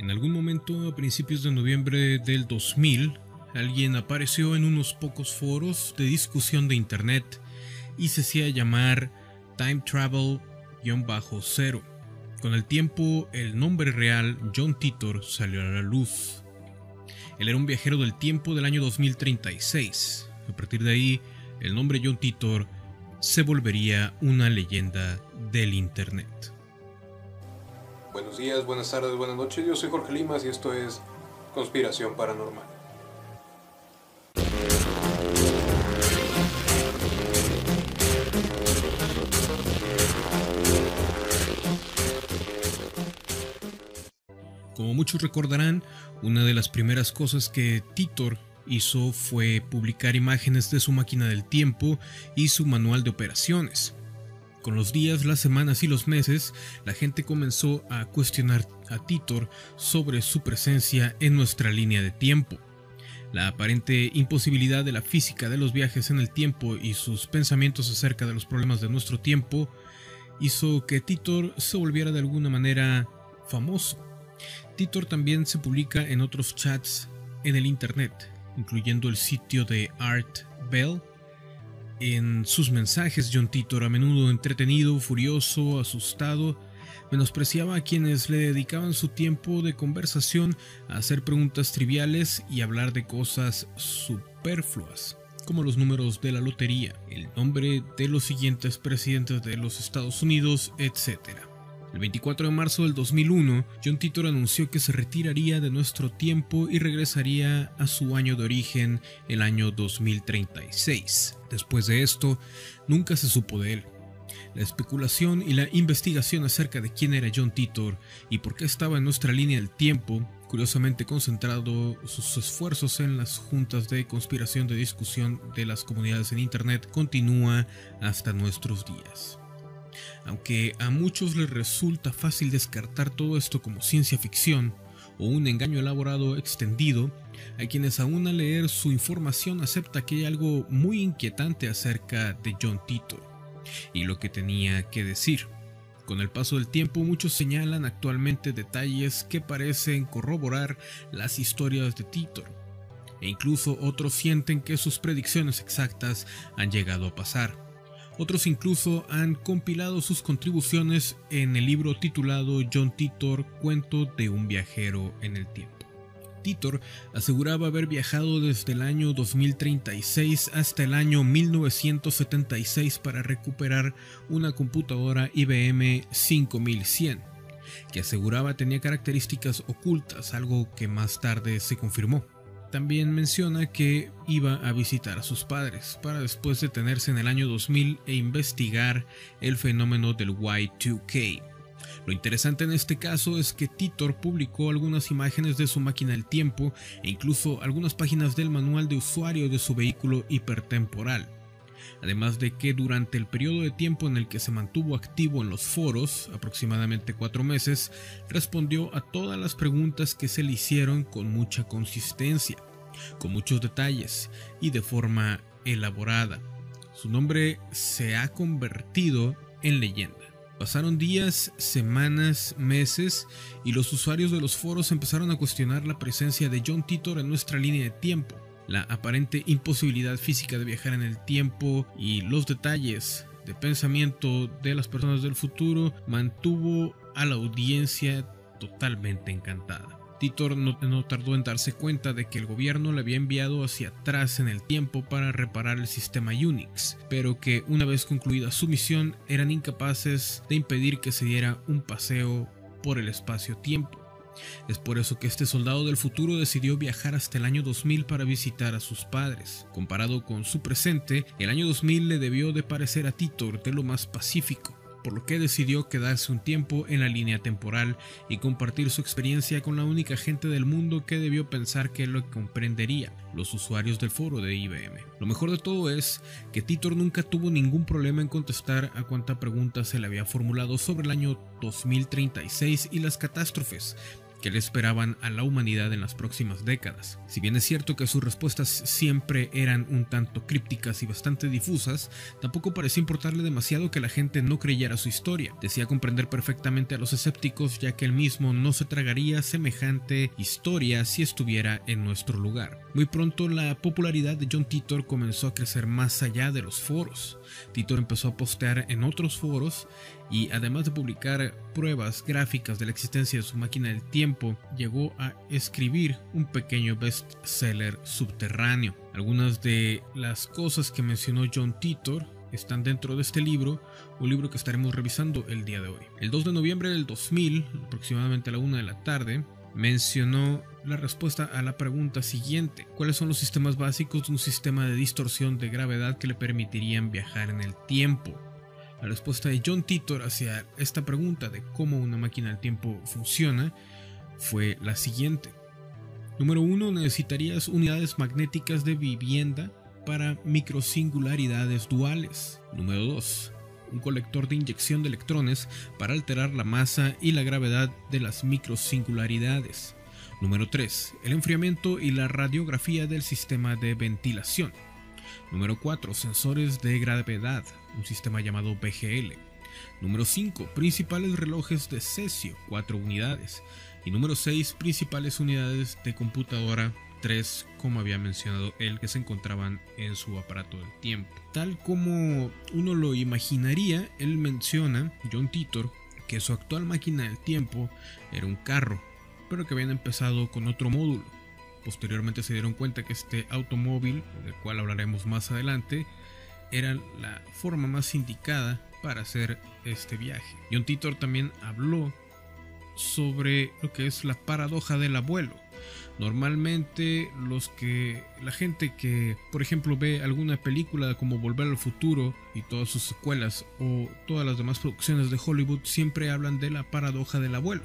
En algún momento a principios de noviembre del 2000, alguien apareció en unos pocos foros de discusión de internet y se hacía llamar Time Travel-0. Con el tiempo, el nombre real John Titor salió a la luz. Él era un viajero del tiempo del año 2036. A partir de ahí, el nombre John Titor se volvería una leyenda del Internet. Buenos días, buenas tardes, buenas noches. Yo soy Jorge Limas y esto es Conspiración Paranormal. Como muchos recordarán, una de las primeras cosas que Titor hizo fue publicar imágenes de su máquina del tiempo y su manual de operaciones. Con los días, las semanas y los meses, la gente comenzó a cuestionar a Titor sobre su presencia en nuestra línea de tiempo. La aparente imposibilidad de la física de los viajes en el tiempo y sus pensamientos acerca de los problemas de nuestro tiempo hizo que Titor se volviera de alguna manera famoso. Titor también se publica en otros chats en el internet, incluyendo el sitio de Art Bell. En sus mensajes, John Titor, a menudo entretenido, furioso, asustado, menospreciaba a quienes le dedicaban su tiempo de conversación a hacer preguntas triviales y hablar de cosas superfluas, como los números de la lotería, el nombre de los siguientes presidentes de los Estados Unidos, etc. El 24 de marzo del 2001, John Titor anunció que se retiraría de nuestro tiempo y regresaría a su año de origen, el año 2036. Después de esto, nunca se supo de él. La especulación y la investigación acerca de quién era John Titor y por qué estaba en nuestra línea del tiempo, curiosamente concentrado sus esfuerzos en las juntas de conspiración de discusión de las comunidades en Internet, continúa hasta nuestros días. Aunque a muchos les resulta fácil descartar todo esto como ciencia ficción o un engaño elaborado extendido, hay quienes aún al leer su información acepta que hay algo muy inquietante acerca de John Titor y lo que tenía que decir. Con el paso del tiempo muchos señalan actualmente detalles que parecen corroborar las historias de Titor, e incluso otros sienten que sus predicciones exactas han llegado a pasar. Otros incluso han compilado sus contribuciones en el libro titulado John Titor, Cuento de un viajero en el tiempo. Titor aseguraba haber viajado desde el año 2036 hasta el año 1976 para recuperar una computadora IBM 5100, que aseguraba tenía características ocultas, algo que más tarde se confirmó. También menciona que iba a visitar a sus padres para después detenerse en el año 2000 e investigar el fenómeno del Y2K. Lo interesante en este caso es que Titor publicó algunas imágenes de su máquina del tiempo e incluso algunas páginas del manual de usuario de su vehículo hipertemporal. Además de que durante el periodo de tiempo en el que se mantuvo activo en los foros, aproximadamente cuatro meses, respondió a todas las preguntas que se le hicieron con mucha consistencia, con muchos detalles y de forma elaborada. Su nombre se ha convertido en leyenda. Pasaron días, semanas, meses y los usuarios de los foros empezaron a cuestionar la presencia de John Titor en nuestra línea de tiempo la aparente imposibilidad física de viajar en el tiempo y los detalles de pensamiento de las personas del futuro mantuvo a la audiencia totalmente encantada. Titor no, tardó en darse cuenta de que el gobierno le había enviado hacia atrás en el tiempo para reparar el sistema Unix, pero que una vez concluida su misión eran incapaces de impedir que se diera un paseo por el espacio-tiempo. Es por eso que este soldado del futuro decidió viajar hasta el año 2000 para visitar a sus padres. Comparado con su presente, el año 2000 le debió de parecer a Titor de lo más pacífico por lo que decidió quedarse un tiempo en la línea temporal y compartir su experiencia con la única gente del mundo que debió pensar que lo comprendería, los usuarios del foro de IBM. Lo mejor de todo es que Titor nunca tuvo ningún problema en contestar a cuanta pregunta se le había formulado sobre el año 2036 y las catástrofes, que le esperaban a la humanidad en las próximas décadas. Si bien es cierto que sus respuestas siempre eran un tanto crípticas y bastante difusas, tampoco parecía importarle demasiado que la gente no creyera su historia. Decía comprender perfectamente a los escépticos ya que él mismo no se tragaría semejante historia si estuviera en nuestro lugar. Muy pronto la popularidad de John Titor comenzó a crecer más allá de los foros. Titor empezó a postear en otros foros y además de publicar pruebas gráficas de la existencia de su máquina del tiempo, llegó a escribir un pequeño bestseller subterráneo. Algunas de las cosas que mencionó John Titor están dentro de este libro, un libro que estaremos revisando el día de hoy. El 2 de noviembre del 2000, aproximadamente a la 1 de la tarde, mencionó la respuesta a la pregunta siguiente. ¿Cuáles son los sistemas básicos de un sistema de distorsión de gravedad que le permitirían viajar en el tiempo? La respuesta de John Titor hacia esta pregunta de cómo una máquina del tiempo funciona fue la siguiente. Número 1. Necesitarías unidades magnéticas de vivienda para microsingularidades duales. Número 2. Un colector de inyección de electrones para alterar la masa y la gravedad de las microsingularidades. Número 3. El enfriamiento y la radiografía del sistema de ventilación. Número 4. Sensores de gravedad, un sistema llamado BGL. Número 5. Principales relojes de cesio, 4 unidades. Y número 6. Principales unidades de computadora, 3, como había mencionado él, que se encontraban en su aparato del tiempo. Tal como uno lo imaginaría, él menciona, John Titor, que su actual máquina del tiempo era un carro, pero que habían empezado con otro módulo Posteriormente se dieron cuenta que este automóvil, del cual hablaremos más adelante, era la forma más indicada para hacer este viaje. John Titor también habló sobre lo que es la paradoja del abuelo. Normalmente los que la gente que, por ejemplo, ve alguna película como Volver al futuro y todas sus secuelas o todas las demás producciones de Hollywood siempre hablan de la paradoja del abuelo.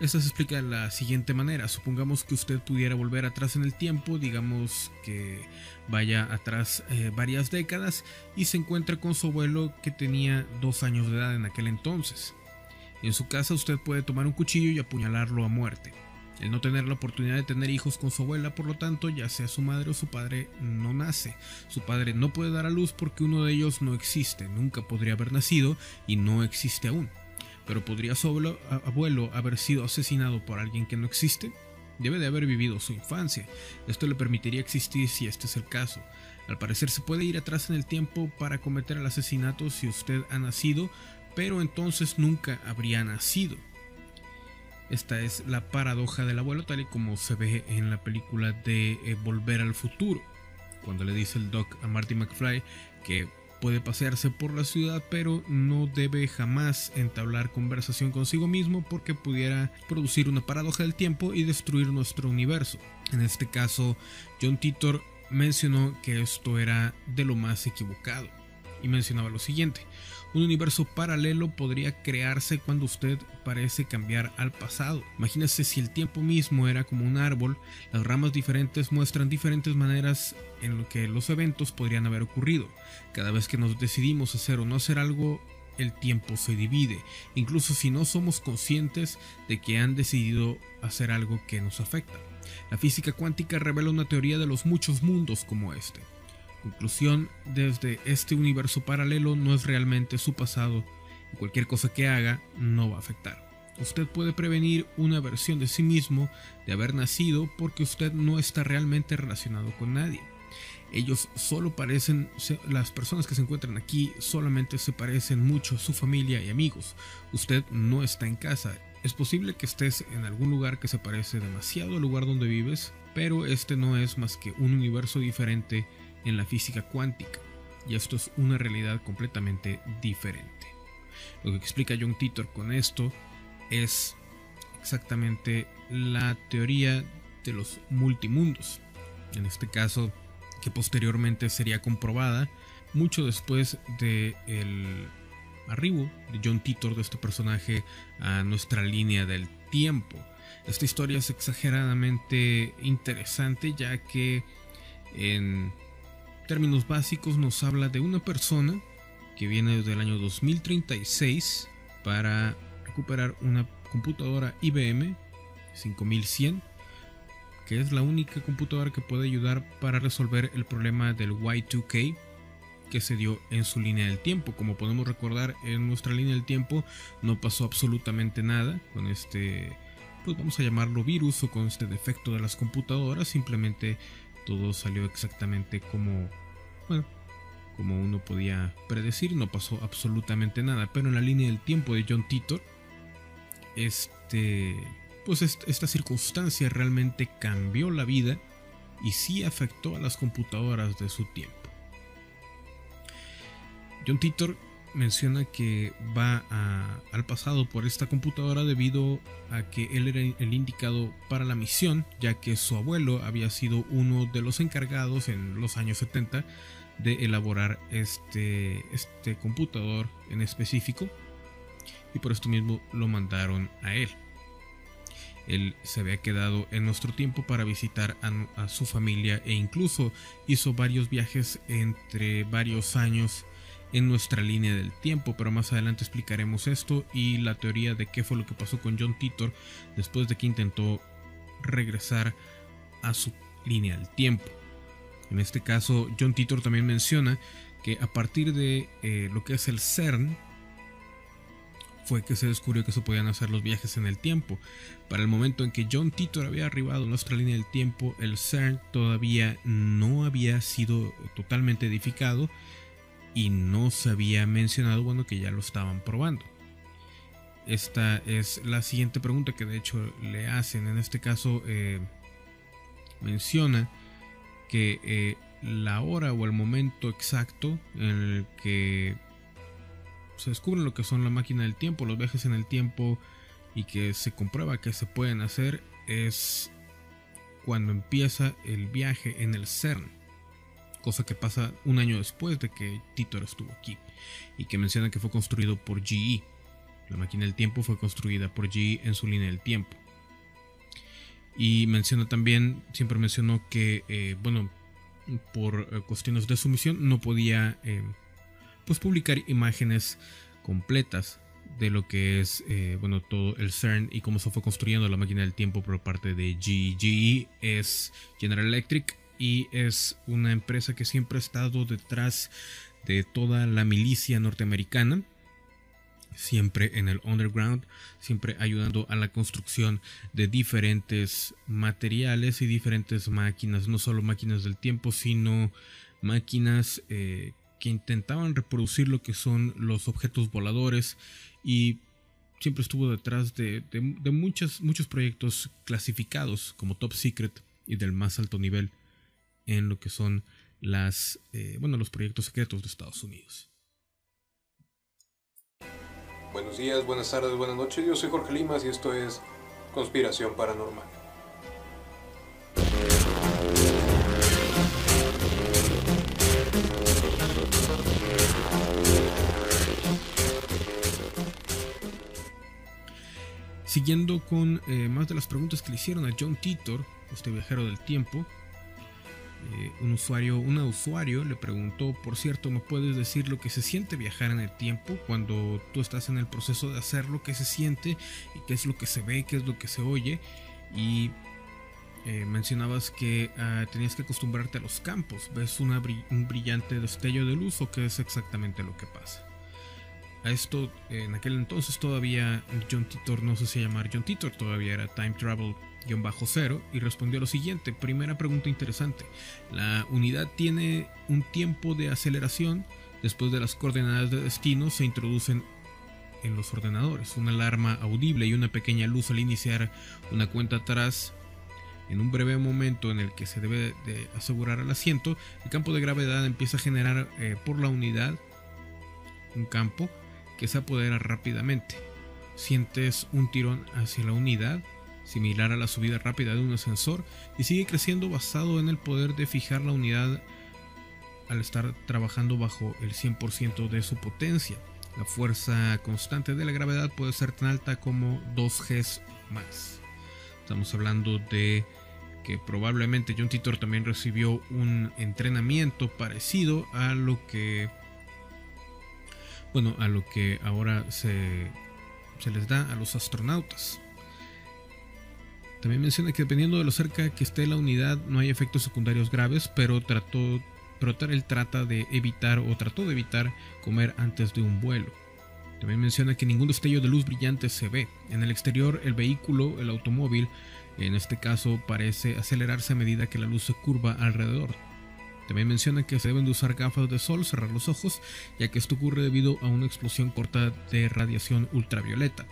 Esta se explica de la siguiente manera. Supongamos que usted pudiera volver atrás en el tiempo, digamos que vaya atrás eh, varias décadas y se encuentra con su abuelo que tenía dos años de edad en aquel entonces. En su casa usted puede tomar un cuchillo y apuñalarlo a muerte. El no tener la oportunidad de tener hijos con su abuela, por lo tanto, ya sea su madre o su padre, no nace. Su padre no puede dar a luz porque uno de ellos no existe, nunca podría haber nacido y no existe aún pero ¿podría su abuelo, haber sido asesinado por alguien que no existe? Debe de haber vivido su infancia. Esto le permitiría existir si este es el caso. Al parecer se puede ir atrás en el tiempo para cometer el asesinato si usted ha nacido, pero entonces nunca habría nacido. Esta es la paradoja del abuelo tal y como se ve en la película de eh, Volver al futuro, cuando le dice el doc a Marty McFly que Puede pasearse por la ciudad, pero no debe jamás entablar conversación consigo mismo porque pudiera producir una paradoja del tiempo y destruir nuestro universo. En este caso, John Titor mencionó que esto era de lo más equivocado y mencionaba lo siguiente. Un universo paralelo podría crearse cuando usted parece cambiar al pasado. Imagínese si el tiempo mismo era como un árbol, las ramas diferentes muestran diferentes maneras en lo que los eventos podrían haber ocurrido. Cada vez que nos decidimos hacer o no hacer algo, el tiempo se divide, incluso si no somos conscientes de que han decidido hacer algo que nos afecta. La física cuántica revela una teoría de los muchos mundos como este. Conclusión, desde este universo paralelo no es realmente su pasado y cualquier cosa que haga no va a afectar. Usted puede prevenir una versión de sí mismo de haber nacido porque usted no está realmente relacionado con nadie. Ellos solo parecen, las personas que se encuentran aquí solamente se parecen mucho a su familia y amigos. Usted no está en casa. Es posible que estés en algún lugar que se parece demasiado al lugar donde vives, pero este no es más que un universo diferente en la física cuántica, y esto es una realidad completamente diferente. Lo que explica John Titor con esto es exactamente la teoría de los multimundos, en este caso que posteriormente sería comprobada mucho después de el arribo de John Titor de este personaje a nuestra línea del tiempo. Esta historia es exageradamente interesante ya que en términos básicos nos habla de una persona que viene desde el año 2036 para recuperar una computadora IBM 5100, que es la única computadora que puede ayudar para resolver el problema del Y2K que se dio en su línea del tiempo. Como podemos recordar, en nuestra línea del tiempo no pasó absolutamente nada con este, pues vamos a llamarlo virus o con este defecto de las computadoras. Simplemente todo salió exactamente como, bueno, como uno podía predecir. No pasó absolutamente nada. Pero en la línea del tiempo de John Titor, este, pues esta circunstancia realmente cambió la vida y sí afectó a las computadoras de su tiempo. John Titor menciona que va al pasado por esta computadora debido a que él era el indicado para la misión, ya que su abuelo había sido uno de los encargados en los años 70 de elaborar este, este computador en específico y por esto mismo lo mandaron a él. Él se había quedado en nuestro tiempo para visitar a, a su familia e incluso hizo varios viajes entre varios años en nuestra línea del tiempo, pero más adelante explicaremos esto y la teoría de qué fue lo que pasó con John Titor después de que intentó regresar a su línea del tiempo. En este caso, John Titor también menciona que a partir de eh, lo que es el CERN, fue que se descubrió que se podían hacer los viajes en el tiempo. Para el momento en que John Titor había arribado a nuestra línea del tiempo, el CERN todavía no había sido totalmente edificado y no se había mencionado, bueno, que ya lo estaban probando. Esta es la siguiente pregunta que de hecho le hacen. En este caso eh, menciona que eh, la hora o el momento exacto en el que se descubre lo que son la máquina del tiempo, los viajes en el tiempo y que se comprueba que se pueden hacer es cuando empieza el viaje en el CERN cosa que pasa un año después de que Titor estuvo aquí y que menciona que fue construido por GE. La máquina del tiempo fue construida por GE en su línea del tiempo. Y menciona también, siempre mencionó que, eh, bueno, por eh, cuestiones de su misión no podía eh, pues publicar imágenes completas de lo que es bueno todo el CERN y cómo se fue construyendo la máquina del tiempo por parte de GE. GE es General Electric y es una empresa que siempre ha estado detrás de toda la milicia norteamericana, siempre en el underground, siempre ayudando a la construcción de diferentes materiales y diferentes máquinas, no solo máquinas del tiempo, sino máquinas eh, que intentaban reproducir lo que son los objetos voladores y siempre estuvo detrás de, muchos, muchos proyectos clasificados como top secret y del más alto nivel en lo que son las, eh, bueno, los proyectos secretos de Estados Unidos. Buenos días, buenas tardes, buenas noches. Yo soy Jorge Limas y esto es Conspiración Paranormal. Siguiendo con eh, más de las preguntas que le hicieron a John Titor, este viajero del tiempo, eh, un usuario, usuario le preguntó, por cierto, ¿me puedes decir lo que se siente viajar en el tiempo cuando tú estás en el proceso de hacerlo, qué se siente y qué es lo que se ve, qué es lo que se oye? Y eh, mencionabas que ah, tenías que acostumbrarte a los campos, ves un brillante destello de luz o qué es exactamente lo que pasa. A esto, en aquel entonces todavía John Titor, no sé si llamar John Titor, todavía era Time Travel cero y respondió lo siguiente. Primera pregunta interesante. La unidad tiene un tiempo de aceleración. Después de las coordenadas de destino se introducen en los ordenadores una alarma audible y una pequeña luz al iniciar una cuenta atrás. En un breve momento en el que se debe de asegurar el asiento, el campo de gravedad empieza a generar eh, por la unidad un campo que se apodera rápidamente. Sientes un tirón hacia la unidad similar a la subida rápida de un ascensor, y sigue creciendo basado en el poder de fijar la unidad al estar trabajando bajo el 100% de su potencia. La fuerza constante de la gravedad puede ser tan alta como 2 Gs más. Estamos hablando de que probablemente John Titor también recibió un entrenamiento parecido a lo que bueno, a lo que ahora se se les da a los astronautas. También menciona que dependiendo de lo cerca que esté la unidad no hay efectos secundarios graves, pero trató, pero él trata de evitar o trató de evitar comer antes de un vuelo. También menciona que ningún destello de luz brillante se ve. En el exterior el vehículo, el automóvil, en este caso parece acelerarse a medida que la luz se curva alrededor. También menciona que se deben de usar gafas de sol, cerrar los ojos, ya que esto ocurre debido a una explosión corta de radiación ultravioleta.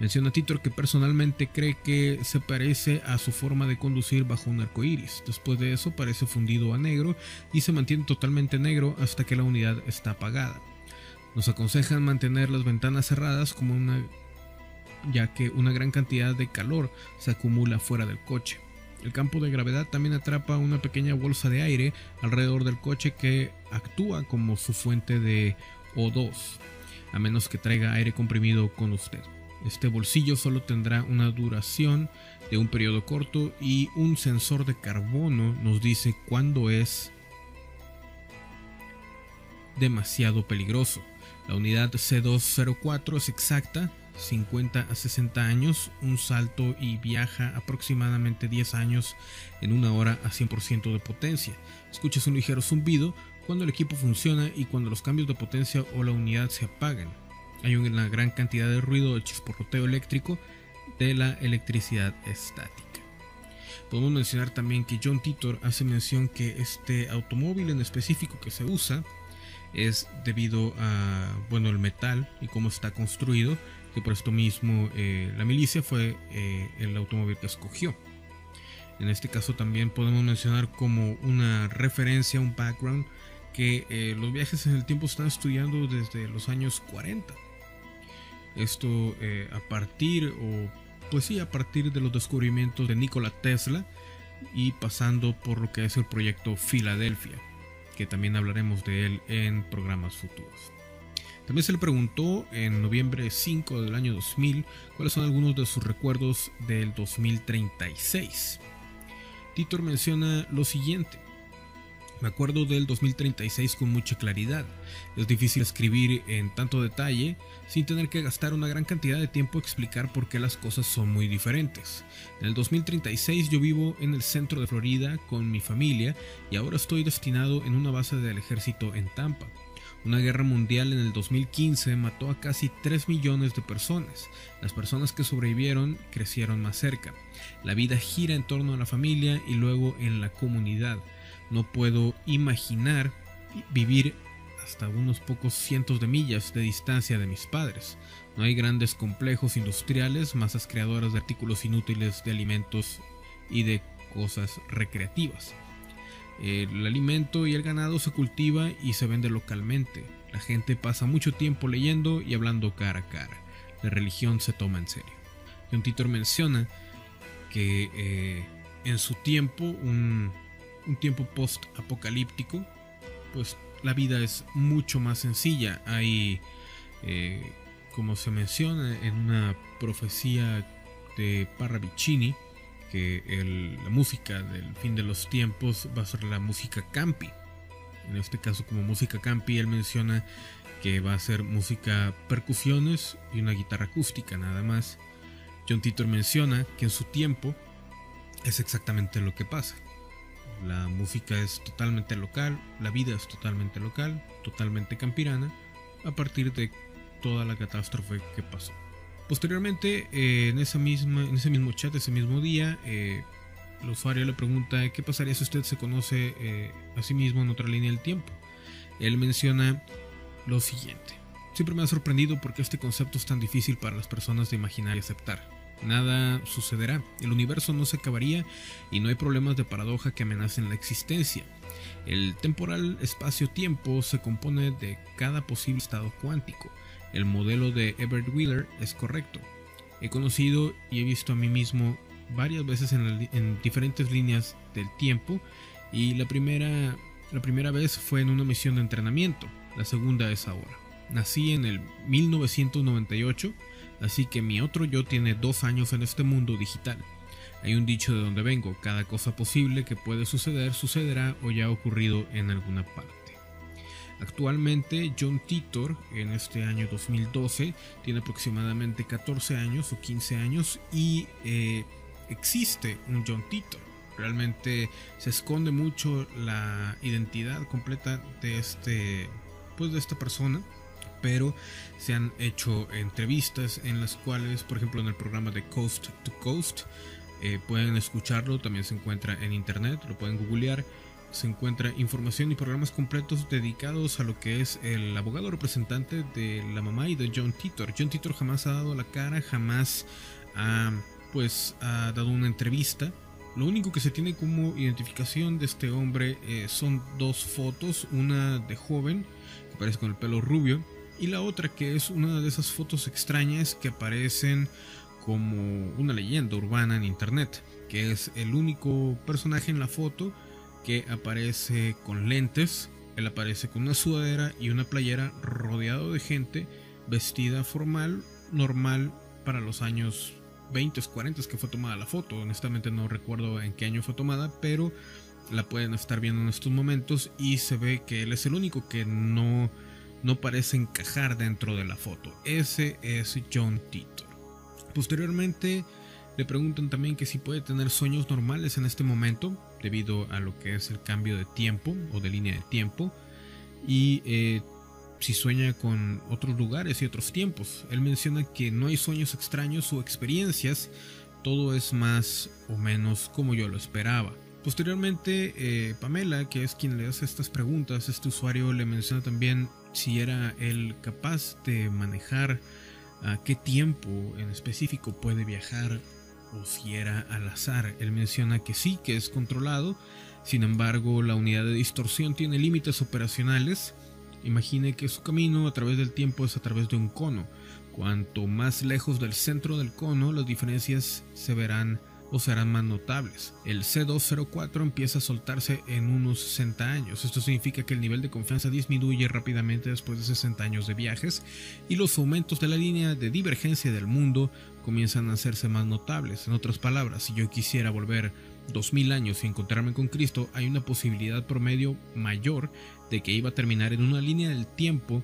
Menciona Titor que personalmente cree que se parece a su forma de conducir bajo un arco iris. Después de eso parece fundido a negro y se mantiene totalmente negro hasta que la unidad está apagada. Nos aconsejan mantener las ventanas cerradas ya que una gran cantidad de calor se acumula fuera del coche. El campo de gravedad también atrapa una pequeña bolsa de aire alrededor del coche que actúa como su fuente de O2, a menos que traiga aire comprimido con usted. Este bolsillo solo tendrá una duración de un periodo corto y un sensor de carbono nos dice cuándo es demasiado peligroso. La unidad C204 es exacta, 50 a 60 años, un salto y viaja aproximadamente 10 años en una hora a 100% de potencia. Escuchas un ligero zumbido cuando el equipo funciona y cuando los cambios de potencia o la unidad se apagan. Hay una gran cantidad de ruido de chisporroteo eléctrico de la electricidad estática. Podemos mencionar también que John Titor hace mención que este automóvil en específico que se usa es debido a bueno el metal y cómo está construido que por esto mismo eh, la milicia fue eh, el automóvil que escogió en este caso también podemos mencionar como una referencia un background que eh, los viajes en el tiempo están estudiando desde los años 40 esto a partir o pues sí a partir de los descubrimientos de Nikola Tesla y pasando por lo que es el proyecto Filadelfia que también hablaremos de él en programas futuros. También se le preguntó en noviembre 5 del año 2000 cuáles son algunos de sus recuerdos del 2036. Titor menciona lo siguiente. Me acuerdo del 2036 con mucha claridad. Es difícil escribir en tanto detalle sin tener que gastar una gran cantidad de tiempo explicar por qué las cosas son muy diferentes. En el 2036 yo vivo en el centro de Florida con mi familia y ahora estoy destinado en una base del ejército en Tampa. Una guerra mundial en el 2015 mató a casi 3 millones de personas. Las personas que sobrevivieron crecieron más cerca. La vida gira en torno a la familia y luego en la comunidad. No puedo imaginar vivir hasta unos pocos cientos de millas de distancia de mis padres. No hay grandes complejos industriales, masas creadoras de artículos inútiles de alimentos y de cosas recreativas. El alimento y el ganado se cultiva y se vende localmente. La gente pasa mucho tiempo leyendo y hablando cara a cara. La religión se toma en serio. John Titor menciona que eh, en su tiempo un un tiempo post-apocalíptico, pues la vida es mucho más sencilla. Hay, eh, como se menciona en una profecía de Parravicini, que la música del fin de los tiempos va a ser la música campi. En este caso, como música campi, él menciona que va a ser música percusiones y una guitarra acústica nada más. John Titor menciona que en su tiempo es exactamente lo que pasa. La música es totalmente local, la vida es totalmente local, totalmente campirana, a partir de toda la catástrofe que pasó. Posteriormente, eh, en, esa misma, en ese mismo chat, ese mismo día, eh, el usuario le pregunta qué pasaría si usted se conoce eh, a sí mismo en otra línea del tiempo. Él menciona lo siguiente. Siempre me ha sorprendido porque este concepto es tan difícil para las personas de imaginar y aceptar nada sucederá, el universo no se acabaría y no hay problemas de paradoja que amenacen la existencia. El temporal espacio-tiempo se compone de cada posible estado cuántico. El modelo de Everett Wheeler es correcto. He conocido y he visto a mí mismo varias veces en, diferentes líneas del tiempo y la primera, la primera vez fue en una misión de entrenamiento, la segunda es ahora. Nací en el 1998 así que mi otro yo tiene dos años en este mundo digital. Hay un dicho de donde vengo, cada cosa posible que puede suceder sucederá o ya ha ocurrido en alguna parte. Actualmente John Titor en este año 2012 tiene aproximadamente 14 años o 15 años y eh, existe un John Titor. Realmente se esconde mucho la identidad completa de este pues de esta persona pero se han hecho entrevistas en las cuales, por ejemplo, en el programa de Coast to Coast, eh, pueden escucharlo, también se encuentra en internet, lo pueden googlear, se encuentra información y programas completos dedicados a lo que es el abogado representante de la mamá y de John Titor. John Titor jamás ha dado la cara, jamás ha, pues, ha dado una entrevista. Lo único que se tiene como identificación de este hombre eh, son dos fotos, una de joven, que aparece con el pelo rubio, y la otra que es una de esas fotos extrañas que aparecen como una leyenda urbana en internet, que es el único personaje en la foto que aparece con lentes, él aparece con una sudadera y una playera rodeado de gente vestida formal, normal para los años 20, 40 que fue tomada la foto. Honestamente no recuerdo en qué año fue tomada, pero la pueden estar viendo en estos momentos y se ve que él es el único que no no parece encajar dentro de la foto. Ese es John Titor. Posteriormente le preguntan también que si puede tener sueños normales en este momento, debido a lo que es el cambio de tiempo o de línea de tiempo, y eh, si sueña con otros lugares y otros tiempos. Él menciona que no hay sueños extraños o experiencias, todo es más o menos como yo lo esperaba. Posteriormente, eh, Pamela, que es quien le hace estas preguntas, este usuario le menciona también si era él capaz de manejar a qué tiempo en específico puede viajar o si era al azar. Él menciona que sí, que es controlado, sin embargo la unidad de distorsión tiene límites operacionales. Imagine que su camino a través del tiempo es a través de un cono. Cuanto más lejos del centro del cono, las diferencias se verán o serán más notables. El C204 empieza a soltarse en unos 60 años. Esto significa que el nivel de confianza disminuye rápidamente después de 60 años de viajes y los aumentos de la línea de divergencia del mundo comienzan a hacerse más notables. En otras palabras, si yo quisiera volver 2000 años y encontrarme con Cristo, hay una posibilidad promedio mayor de que iba a terminar en una línea del tiempo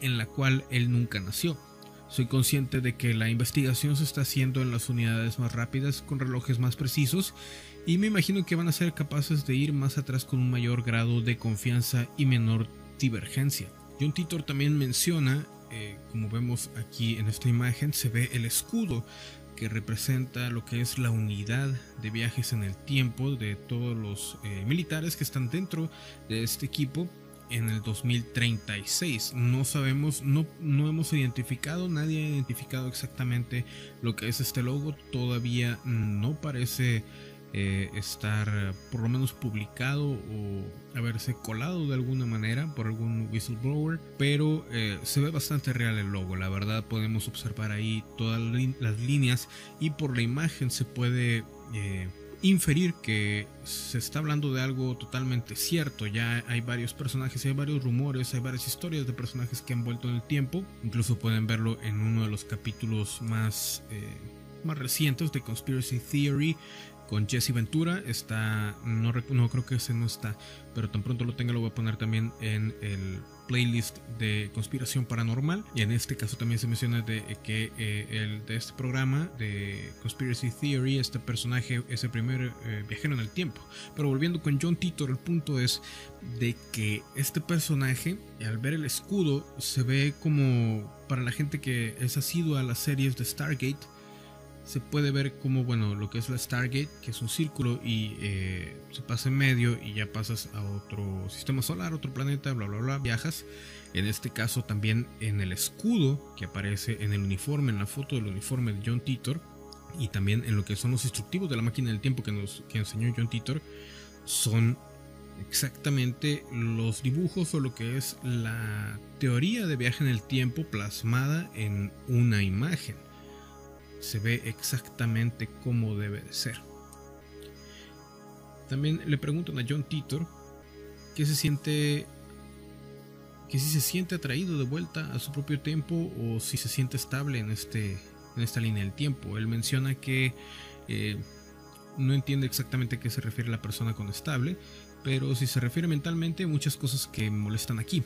en la cual él nunca nació. Soy consciente de que la investigación se está haciendo en las unidades más rápidas con relojes más precisos y me imagino que van a ser capaces de ir más atrás con un mayor grado de confianza y menor divergencia. John Titor también menciona, eh, como vemos aquí en esta imagen, se ve el escudo que representa lo que es la unidad de viajes en el tiempo de todos los eh, militares que están dentro de este equipo en el 2036. No sabemos, no, no hemos identificado, nadie ha identificado exactamente lo que es este logo. Todavía no parece eh, estar por lo menos publicado o haberse colado de alguna manera por algún whistleblower, pero eh, se ve bastante real el logo. La verdad podemos observar ahí todas las líneas y por la imagen se puede... Eh, inferir que se está hablando de algo totalmente cierto. Ya hay varios personajes, hay varios rumores, hay varias historias de personajes que han vuelto en el tiempo. Incluso pueden verlo en uno de los capítulos más, eh, más recientes de Conspiracy Theory con Jesse Ventura. Está, no, no creo que ese no está, pero tan pronto lo tenga lo voy a poner también en el playlist de conspiración paranormal y en este caso también se menciona de que eh, el de este programa de conspiracy theory este personaje es el primer eh, viajero en el tiempo pero volviendo con John Titor el punto es de que este personaje al ver el escudo se ve como para la gente que es asiduo a las series de Stargate se puede ver como, bueno, lo que es la Stargate, que es un círculo y eh, se pasa en medio y ya pasas a otro sistema solar, otro planeta, bla, bla, bla, viajas. En este caso también en el escudo que aparece en el uniforme, en la foto del uniforme de John Titor, y también en lo que son los instructivos de la máquina del tiempo que nos que enseñó John Titor, son exactamente los dibujos o lo que es la teoría de viaje en el tiempo plasmada en una imagen se ve exactamente como debe de ser. También le preguntan a John Titor que se siente que si se siente atraído de vuelta a su propio tiempo o si se siente estable en este en esta línea del tiempo. Él menciona que eh, no entiende exactamente a qué se refiere la persona con estable, pero si se refiere mentalmente, muchas cosas que molestan aquí.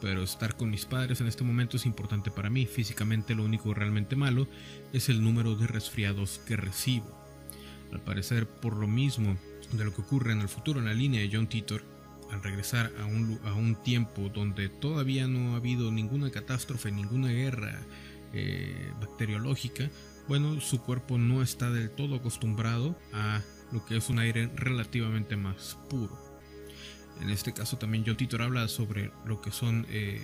Pero estar con mis padres en este momento es importante para mí. Físicamente lo único realmente malo es el número de resfriados que recibo. Al parecer, por lo mismo de lo que ocurre en el futuro en la línea de John Titor, al regresar a un, a un tiempo donde todavía no ha habido ninguna catástrofe, ninguna guerra eh, bacteriológica, bueno, su cuerpo no está del todo acostumbrado a lo que es un aire relativamente más puro. En este caso también John Titor habla sobre lo que son, eh,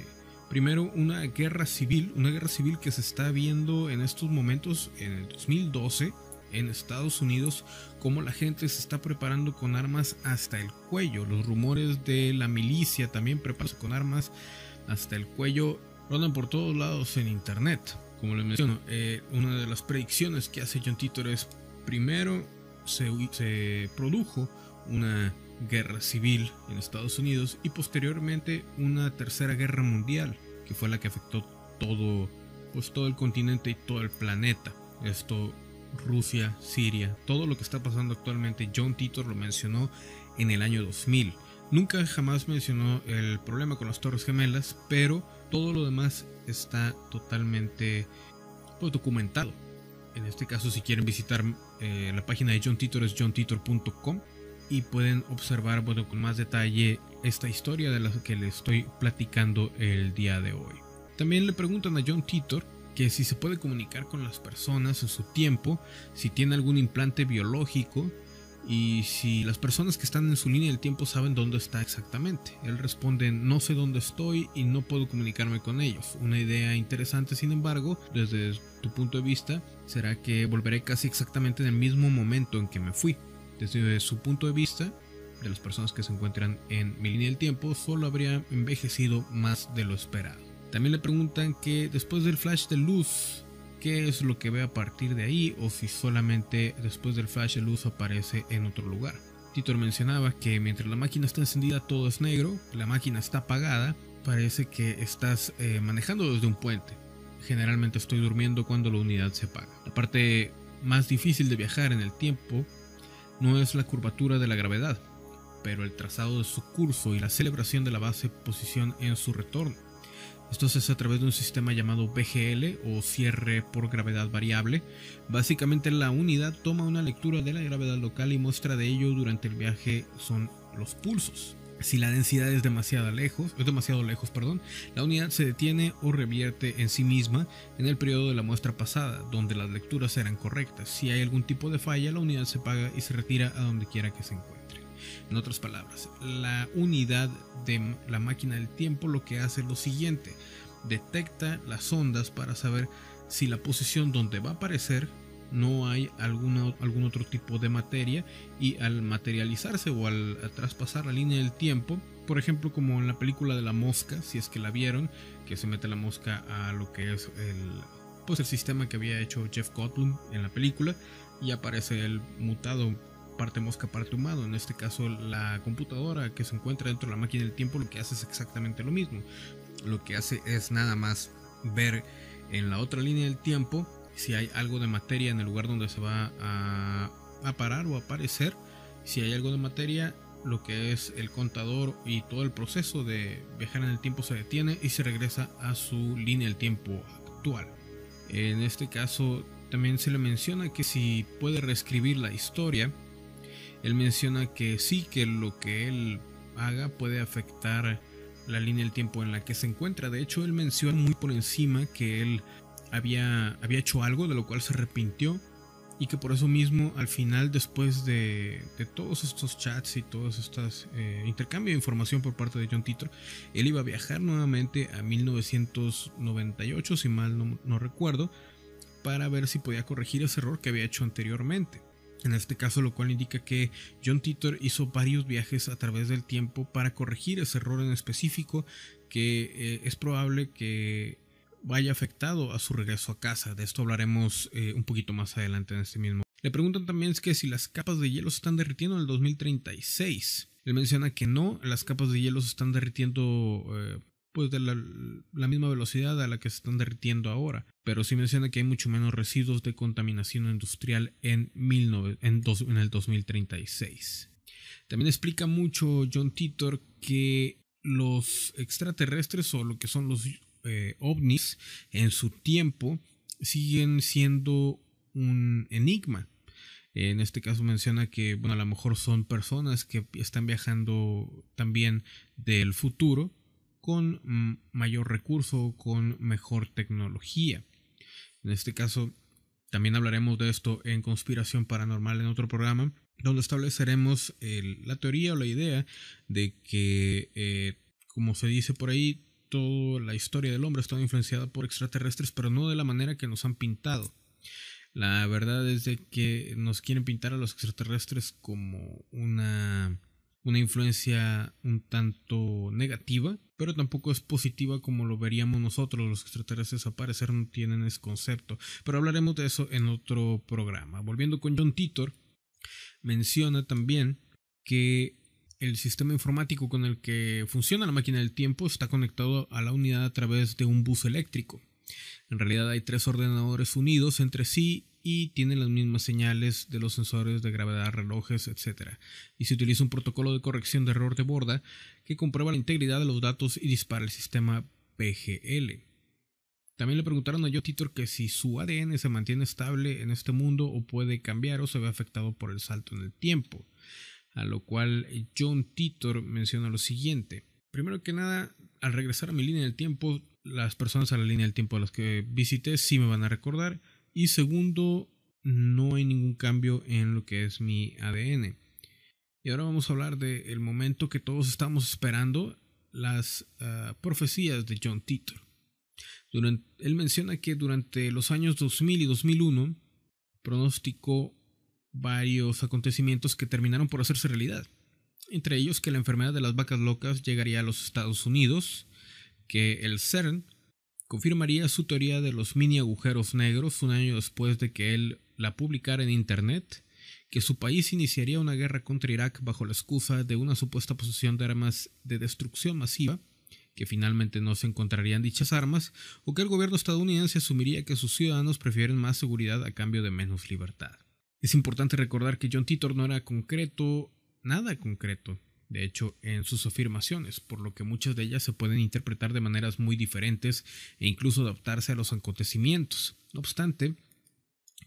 primero, una guerra civil, una guerra civil que se está viendo en estos momentos, en el 2012, en Estados Unidos, como la gente se está preparando con armas hasta el cuello. Los rumores de la milicia también preparándose con armas hasta el cuello rondan por todos lados en internet. Como les menciono, eh, una de las predicciones que hace John Titor es, primero se, se produjo una guerra civil en Estados Unidos y posteriormente una tercera guerra mundial que fue la que afectó todo pues todo el continente y todo el planeta. Esto Rusia Siria todo lo que está pasando actualmente. John Titor lo mencionó en el año 2000 nunca jamás mencionó el problema con las torres gemelas pero todo lo demás está totalmente pues, documentado. En este caso si quieren visitar eh, la página de John Titor es johntitor.com y pueden observar bueno, con más detalle esta historia de la que les estoy platicando el día de hoy. También le preguntan a John Titor que si se puede comunicar con las personas en su tiempo, si tiene algún implante biológico y si las personas que están en su línea del tiempo saben dónde está exactamente. Él responde no sé dónde estoy y no puedo comunicarme con ellos. Una idea interesante sin embargo, desde tu punto de vista, será que volveré casi exactamente en el mismo momento en que me fui. Desde su punto de vista, de las personas que se encuentran en mi línea del tiempo, solo habría envejecido más de lo esperado. También le preguntan que después del flash de luz, ¿qué es lo que ve a partir de ahí? O si solamente después del flash de luz aparece en otro lugar. Titor mencionaba que mientras la máquina está encendida todo es negro, la máquina está apagada, parece que estás eh, manejando desde un puente. Generalmente estoy durmiendo cuando la unidad se apaga. La parte más difícil de viajar en el tiempo no es la curvatura de la gravedad, pero el trazado de su curso y la celebración de la base posición en su retorno. Esto se hace a través de un sistema llamado BGL o cierre por gravedad variable. Básicamente la unidad toma una lectura de la gravedad local y muestra de ello durante el viaje son los pulsos. Si la densidad es demasiado lejos, es demasiado lejos, perdón, la unidad se detiene o revierte en sí misma en el periodo de la muestra pasada, donde las lecturas eran correctas. Si hay algún tipo de falla, la unidad se apaga y se retira a donde quiera que se encuentre. En otras palabras, la unidad de la máquina del tiempo lo que hace es lo siguiente, detecta las ondas para saber si la posición donde va a aparecer no hay alguna, algún otro tipo de materia y al materializarse o al, traspasar la línea del tiempo, por ejemplo como en la película de la mosca, si es que la vieron, que se mete la mosca a lo que es el, pues el sistema que había hecho Jeff Goldblum en la película y aparece el mutado parte mosca, parte humano. En este caso, la computadora que se encuentra dentro de la máquina del tiempo lo que hace es exactamente lo mismo. Lo que hace es nada más ver en la otra línea del tiempo si hay algo de materia en el lugar donde se va a, parar o aparecer, si hay algo de materia, lo que es el contador y todo el proceso de viajar en el tiempo se detiene y se regresa a su línea del tiempo actual. En este caso también se le menciona que si puede reescribir la historia, él menciona que sí, que lo que él haga puede afectar la línea del tiempo en la que se encuentra. De hecho, él menciona muy por encima que él había, había hecho algo de lo cual se arrepintió y que por eso mismo al final después de, todos estos chats y todos estos eh, intercambio de información por parte de John Titor él iba a viajar nuevamente a 1998 si mal no, recuerdo para ver si podía corregir ese error que había hecho anteriormente. En este caso lo cual indica que John Titor hizo varios viajes a través del tiempo para corregir ese error en específico que eh, es probable que vaya afectado a su regreso a casa. De esto hablaremos eh, un poquito más adelante en este mismo. Le preguntan también es que si las capas de hielo se están derritiendo en el 2036. Él menciona que no, las capas de hielo se están derritiendo eh, pues de la, misma velocidad a la que se están derritiendo ahora, pero sí menciona que hay mucho menos residuos de contaminación industrial en, en, en el 2036. También explica mucho John Titor que los extraterrestres o lo que son los eh, ovnis en su tiempo siguen siendo un enigma. En este caso menciona que, bueno, a lo mejor son personas que están viajando también del futuro con mayor recurso, con mejor tecnología. En este caso, también hablaremos de esto en Conspiración Paranormal en otro programa, donde estableceremos la teoría o la idea de que, eh, como se dice por ahí, toda la historia del hombre está influenciada por extraterrestres, pero no de la manera que nos han pintado. La verdad es de que nos quieren pintar a los extraterrestres como una, una influencia un tanto negativa, pero tampoco es positiva como lo veríamos nosotros. Los extraterrestres a parecer no tienen ese concepto. Pero hablaremos de eso en otro programa. Volviendo con John Titor, menciona también que el sistema informático con el que funciona la máquina del tiempo está conectado a la unidad a través de un bus eléctrico. En realidad hay tres ordenadores unidos entre sí y tienen las mismas señales de los sensores de gravedad, relojes, etc. Y se utiliza un protocolo de corrección de error de borda que comprueba la integridad de los datos y dispara el sistema PGL. También le preguntaron a Joe Titor que si su ADN se mantiene estable en este mundo o puede cambiar o se ve afectado por el salto en el tiempo. A lo cual John Titor menciona lo siguiente. Primero que nada, al regresar a mi línea del tiempo, las personas a la línea del tiempo a las que visité sí me van a recordar. Y segundo, no hay ningún cambio en lo que es mi ADN. Y ahora vamos a hablar del momento que todos estamos esperando, las ah, profecías de John Titor. él menciona que durante los años 2000 y 2001 pronosticó varios acontecimientos que terminaron por hacerse realidad. Entre ellos que la enfermedad de las vacas locas llegaría a los Estados Unidos, que el CERN confirmaría su teoría de los mini agujeros negros un año después de que él la publicara en Internet, que su país iniciaría una guerra contra Irak bajo la excusa de una supuesta posesión de armas de destrucción masiva, que finalmente no se encontrarían dichas armas, o que el gobierno estadounidense asumiría que sus ciudadanos prefieren más seguridad a cambio de menos libertad. Es importante recordar que John Titor no era concreto, nada concreto, de hecho, en sus afirmaciones, por lo que muchas de ellas se pueden interpretar de maneras muy diferentes e incluso adaptarse a los acontecimientos. No obstante,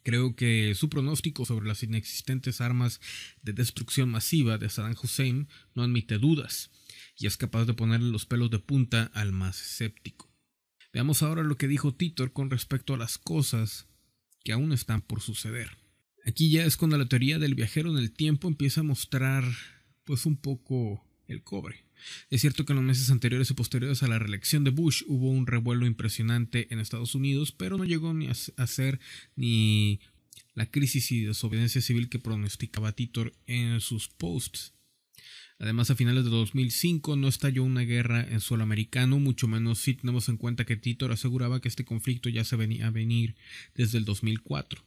creo que su pronóstico sobre las inexistentes armas de destrucción masiva de Saddam Hussein no admite dudas, y es capaz de ponerle los pelos de punta al más escéptico. Veamos ahora lo que dijo Titor con respecto a las cosas que aún están por suceder. Aquí ya es cuando la teoría del viajero en el tiempo empieza a mostrar pues un poco el cobre. Es cierto que en los meses anteriores y posteriores a la reelección de Bush hubo un revuelo impresionante en Estados Unidos, pero no llegó ni a ser ni la crisis y desobediencia civil que pronosticaba Titor en sus posts. Además, a finales de 2005 no estalló una guerra en suelo americano, mucho menos si tenemos en cuenta que Titor aseguraba que este conflicto ya se venía a venir desde el 2004.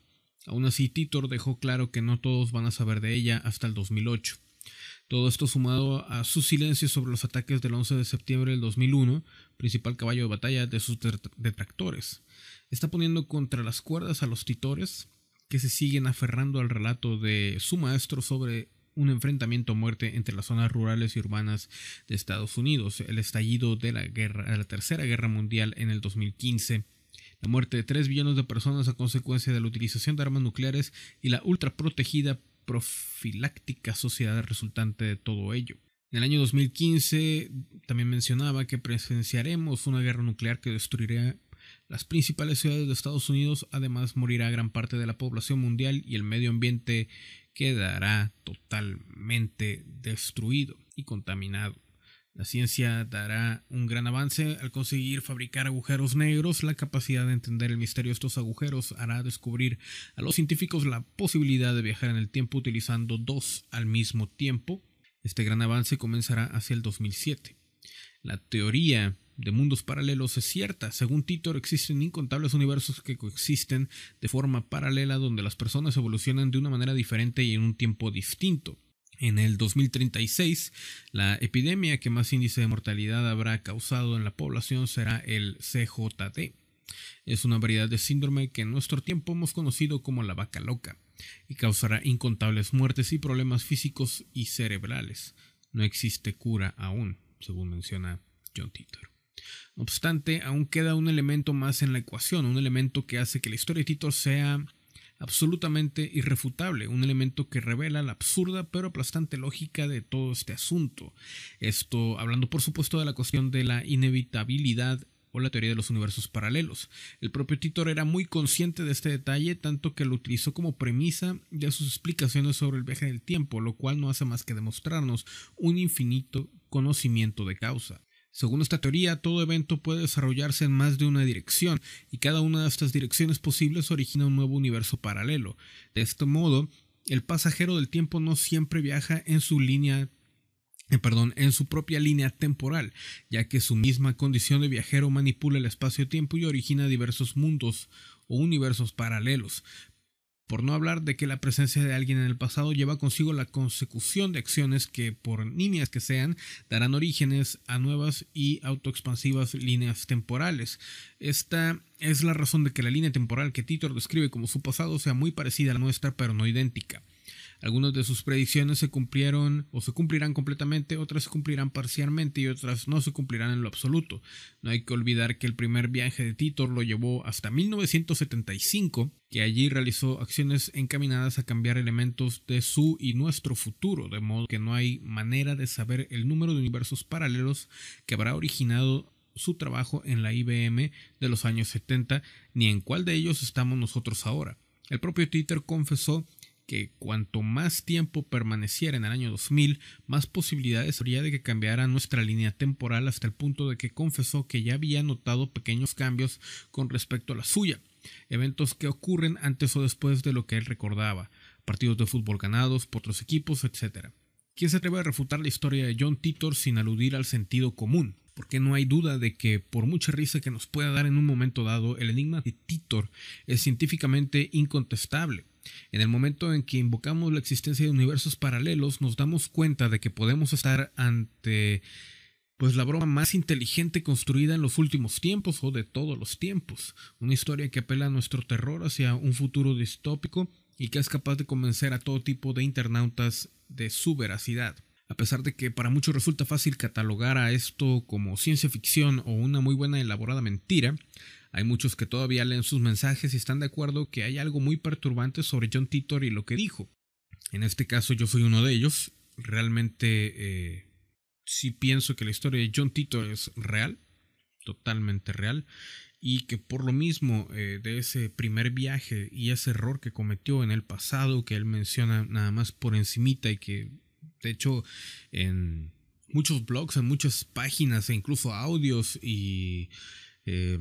Aún así, Titor dejó claro que no todos van a saber de ella hasta el 2008. Todo esto sumado a su silencio sobre los ataques del 11 de septiembre del 2001, principal caballo de batalla de sus detractores. Está poniendo contra las cuerdas a los titores que se siguen aferrando al relato de su maestro sobre un enfrentamiento a muerte entre las zonas rurales y urbanas de Estados Unidos, el estallido de la guerra, la Tercera Guerra Mundial en el 2015, la muerte de 3 billones de personas a consecuencia de la utilización de armas nucleares y la ultraprotegida profiláctica sociedad resultante de todo ello. En el año 2015 también mencionaba que presenciaremos una guerra nuclear que destruirá las principales ciudades de Estados Unidos, además morirá gran parte de la población mundial y el medio ambiente quedará totalmente destruido y contaminado. La ciencia dará un gran avance al conseguir fabricar agujeros negros. La capacidad de entender el misterio de estos agujeros hará descubrir a los científicos la posibilidad de viajar en el tiempo utilizando dos al mismo tiempo. Este gran avance comenzará hacia el 2007. La teoría de mundos paralelos es cierta. Según Titor, existen incontables universos que coexisten de forma paralela donde las personas evolucionan de una manera diferente y en un tiempo distinto. En el 2036, la epidemia que más índice de mortalidad habrá causado en la población será el CJD. Es una variedad de síndrome que en nuestro tiempo hemos conocido como la vaca loca y causará incontables muertes y problemas físicos y cerebrales. No existe cura aún. según menciona John Titor. No obstante, aún queda un elemento más en la ecuación, un elemento que hace que la historia de Titor sea absolutamente irrefutable, un elemento que revela la absurda pero aplastante lógica de todo este asunto. Esto hablando por supuesto de la cuestión de la inevitabilidad o la teoría de los universos paralelos. El propio Titor era muy consciente de este detalle, tanto que lo utilizó como premisa de sus explicaciones sobre el viaje del tiempo, lo cual no hace más que demostrarnos un infinito conocimiento de causa. Según esta teoría, todo evento puede desarrollarse en más de una dirección, y cada una de estas direcciones posibles origina un nuevo universo paralelo. De este modo, el pasajero del tiempo no siempre viaja en su línea eh, perdón, en su propia línea temporal, ya que su misma condición de viajero manipula el espacio-tiempo y origina diversos mundos o universos paralelos, por no hablar de que la presencia de alguien en el pasado lleva consigo la consecución de acciones que, por nimias que sean, darán orígenes a nuevas y autoexpansivas líneas temporales. Esta es la razón de que la línea temporal que Titor describe como su pasado sea muy parecida a la nuestra, pero no idéntica. Algunas de sus predicciones se cumplieron o se cumplirán completamente, otras se cumplirán parcialmente y otras no se cumplirán en lo absoluto. No hay que olvidar que el primer viaje de Titor lo llevó hasta 1975, que allí realizó acciones encaminadas a cambiar elementos de su y nuestro futuro, de modo que no hay manera de saber el número de universos paralelos que habrá originado su trabajo en la IBM de los años 70, ni en cuál de ellos estamos nosotros ahora. El propio Titor confesó que cuanto más tiempo permaneciera en el año 2000, más posibilidades habría de que cambiara nuestra línea temporal hasta el punto de que confesó que ya había notado pequeños cambios con respecto a la suya, eventos que ocurren antes o después de lo que él recordaba, partidos de fútbol ganados por otros equipos, etc. ¿Quién se atreve a refutar la historia de John Titor sin aludir al sentido común? Porque no hay duda de que, por mucha risa que nos pueda dar en un momento dado, el enigma de Titor es científicamente incontestable. En el momento en que invocamos la existencia de universos paralelos, nos damos cuenta de que podemos estar ante pues la broma más inteligente construida en los últimos tiempos o de todos los tiempos, una historia que apela a nuestro terror hacia un futuro distópico y que es capaz de convencer a todo tipo de internautas de su veracidad. A pesar de que para muchos resulta fácil catalogar a esto como ciencia ficción o una muy buena elaborada mentira, hay muchos que todavía leen sus mensajes y están de acuerdo que hay algo muy perturbante sobre John Titor y lo que dijo. En este caso yo soy uno de ellos. Realmente eh, sí pienso que la historia de John Titor es real, totalmente real, y que por lo mismo eh, de ese primer viaje y ese error que cometió en el pasado, que él menciona nada más por encimita y que de hecho en muchos blogs, en muchas páginas e incluso audios y eh,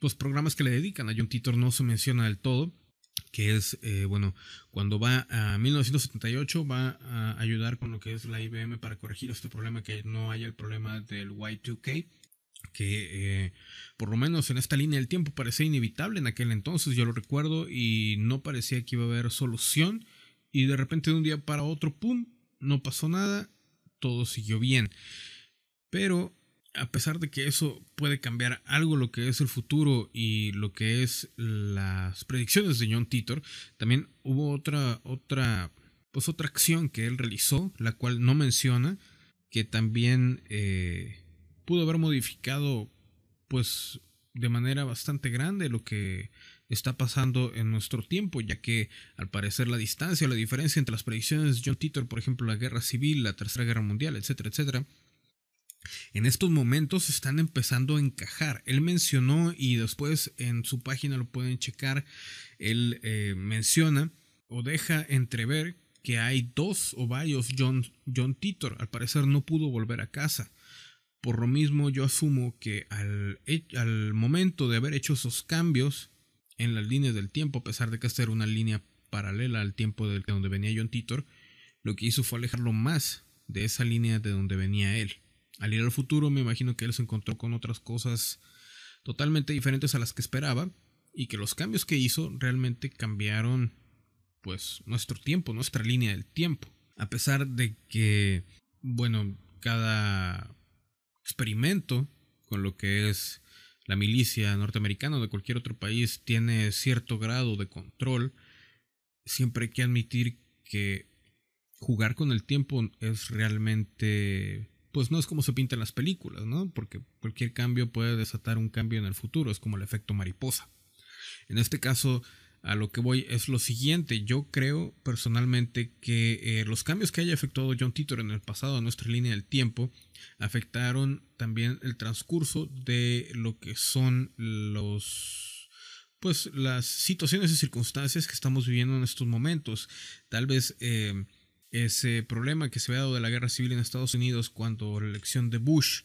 los programas que le dedican a John Titor no se menciona del todo, que es, eh, bueno, cuando va a 1978 va a ayudar con lo que es la IBM para corregir este problema, que no haya el problema del Y2K, que eh, por lo menos en esta línea del tiempo parecía inevitable en aquel entonces, yo lo recuerdo, y no parecía que iba a haber solución, y de repente de un día para otro, ¡pum!, no pasó nada, todo siguió bien. Pero a pesar de que eso puede cambiar algo lo que es el futuro y lo que es las predicciones de John Titor, también hubo otra otra pues otra acción que él realizó, la cual no menciona, que también eh, pudo haber modificado pues de manera bastante grande lo que está pasando en nuestro tiempo, ya que al parecer la distancia la diferencia entre las predicciones de John Titor, por ejemplo, la guerra civil, la tercera guerra mundial, etcétera, etcétera, en estos momentos están empezando a encajar. Él mencionó y después en su página lo pueden checar, él eh, menciona o deja entrever que hay dos o varios John, John Titor. Al parecer no pudo volver a casa. Por lo mismo yo asumo que al, al momento de haber hecho esos cambios en las líneas del tiempo, a pesar de que esta una línea paralela al tiempo de donde venía John Titor, lo que hizo fue alejarlo más de esa línea de donde venía él. Al ir al futuro me imagino que él se encontró con otras cosas totalmente diferentes a las que esperaba y que los cambios que hizo realmente cambiaron pues nuestro tiempo, nuestra línea del tiempo. A pesar de que, bueno, cada experimento con lo que es la milicia norteamericana o de cualquier otro país tiene cierto grado de control, siempre hay que admitir que jugar con el tiempo es realmente pues no es como se pinta en las películas, ¿no? Porque cualquier cambio puede desatar un cambio en el futuro, es como el efecto mariposa. En este caso, a lo que voy es lo siguiente. Yo creo personalmente que eh, los cambios que haya efectuado John Titor en el pasado a nuestra línea del tiempo afectaron también el transcurso de lo que son los pues las situaciones y circunstancias que estamos viviendo en estos momentos. Tal vez eh, ese problema que se había dado de la guerra civil en Estados Unidos cuando la elección de Bush,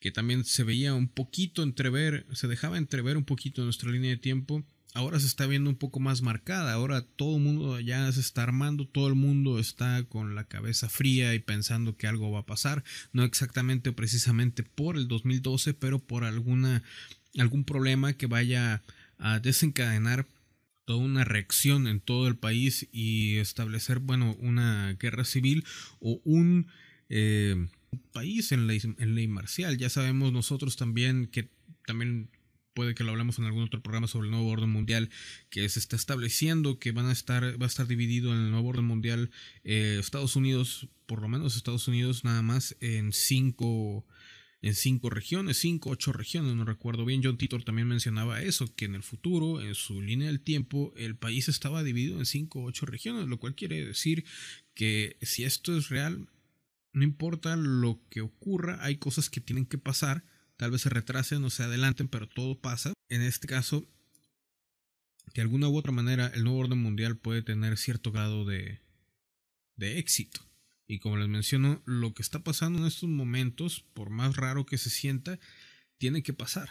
que también se veía un poquito entrever, se dejaba entrever un poquito nuestra línea de tiempo, ahora se está viendo un poco más marcada. Ahora todo el mundo ya se está armando, todo el mundo está con la cabeza fría y pensando que algo va a pasar. No exactamente precisamente por el 2012, pero por alguna, algún problema que vaya a desencadenar toda una reacción en todo el país y establecer, bueno, una guerra civil o un eh, país en ley, en ley marcial. Ya sabemos nosotros también que también puede que lo hablemos en algún otro programa sobre el nuevo orden mundial que se está estableciendo que van a estar va a estar dividido en el nuevo orden mundial eh, Estados Unidos por lo menos Estados Unidos nada más en cinco en cinco regiones, cinco, ocho regiones, no recuerdo bien. John Titor también mencionaba eso, que en el futuro, en su línea del tiempo, el país estaba dividido en cinco, ocho regiones, lo cual quiere decir que si esto es real, no importa lo que ocurra, hay cosas que tienen que pasar Tal vez se retrasen o se adelanten, pero todo pasa. En este caso, de alguna u otra manera, el nuevo orden mundial puede tener cierto grado de, de éxito. Y como les menciono, lo que está pasando en estos momentos, por más raro que se sienta, tiene que pasar.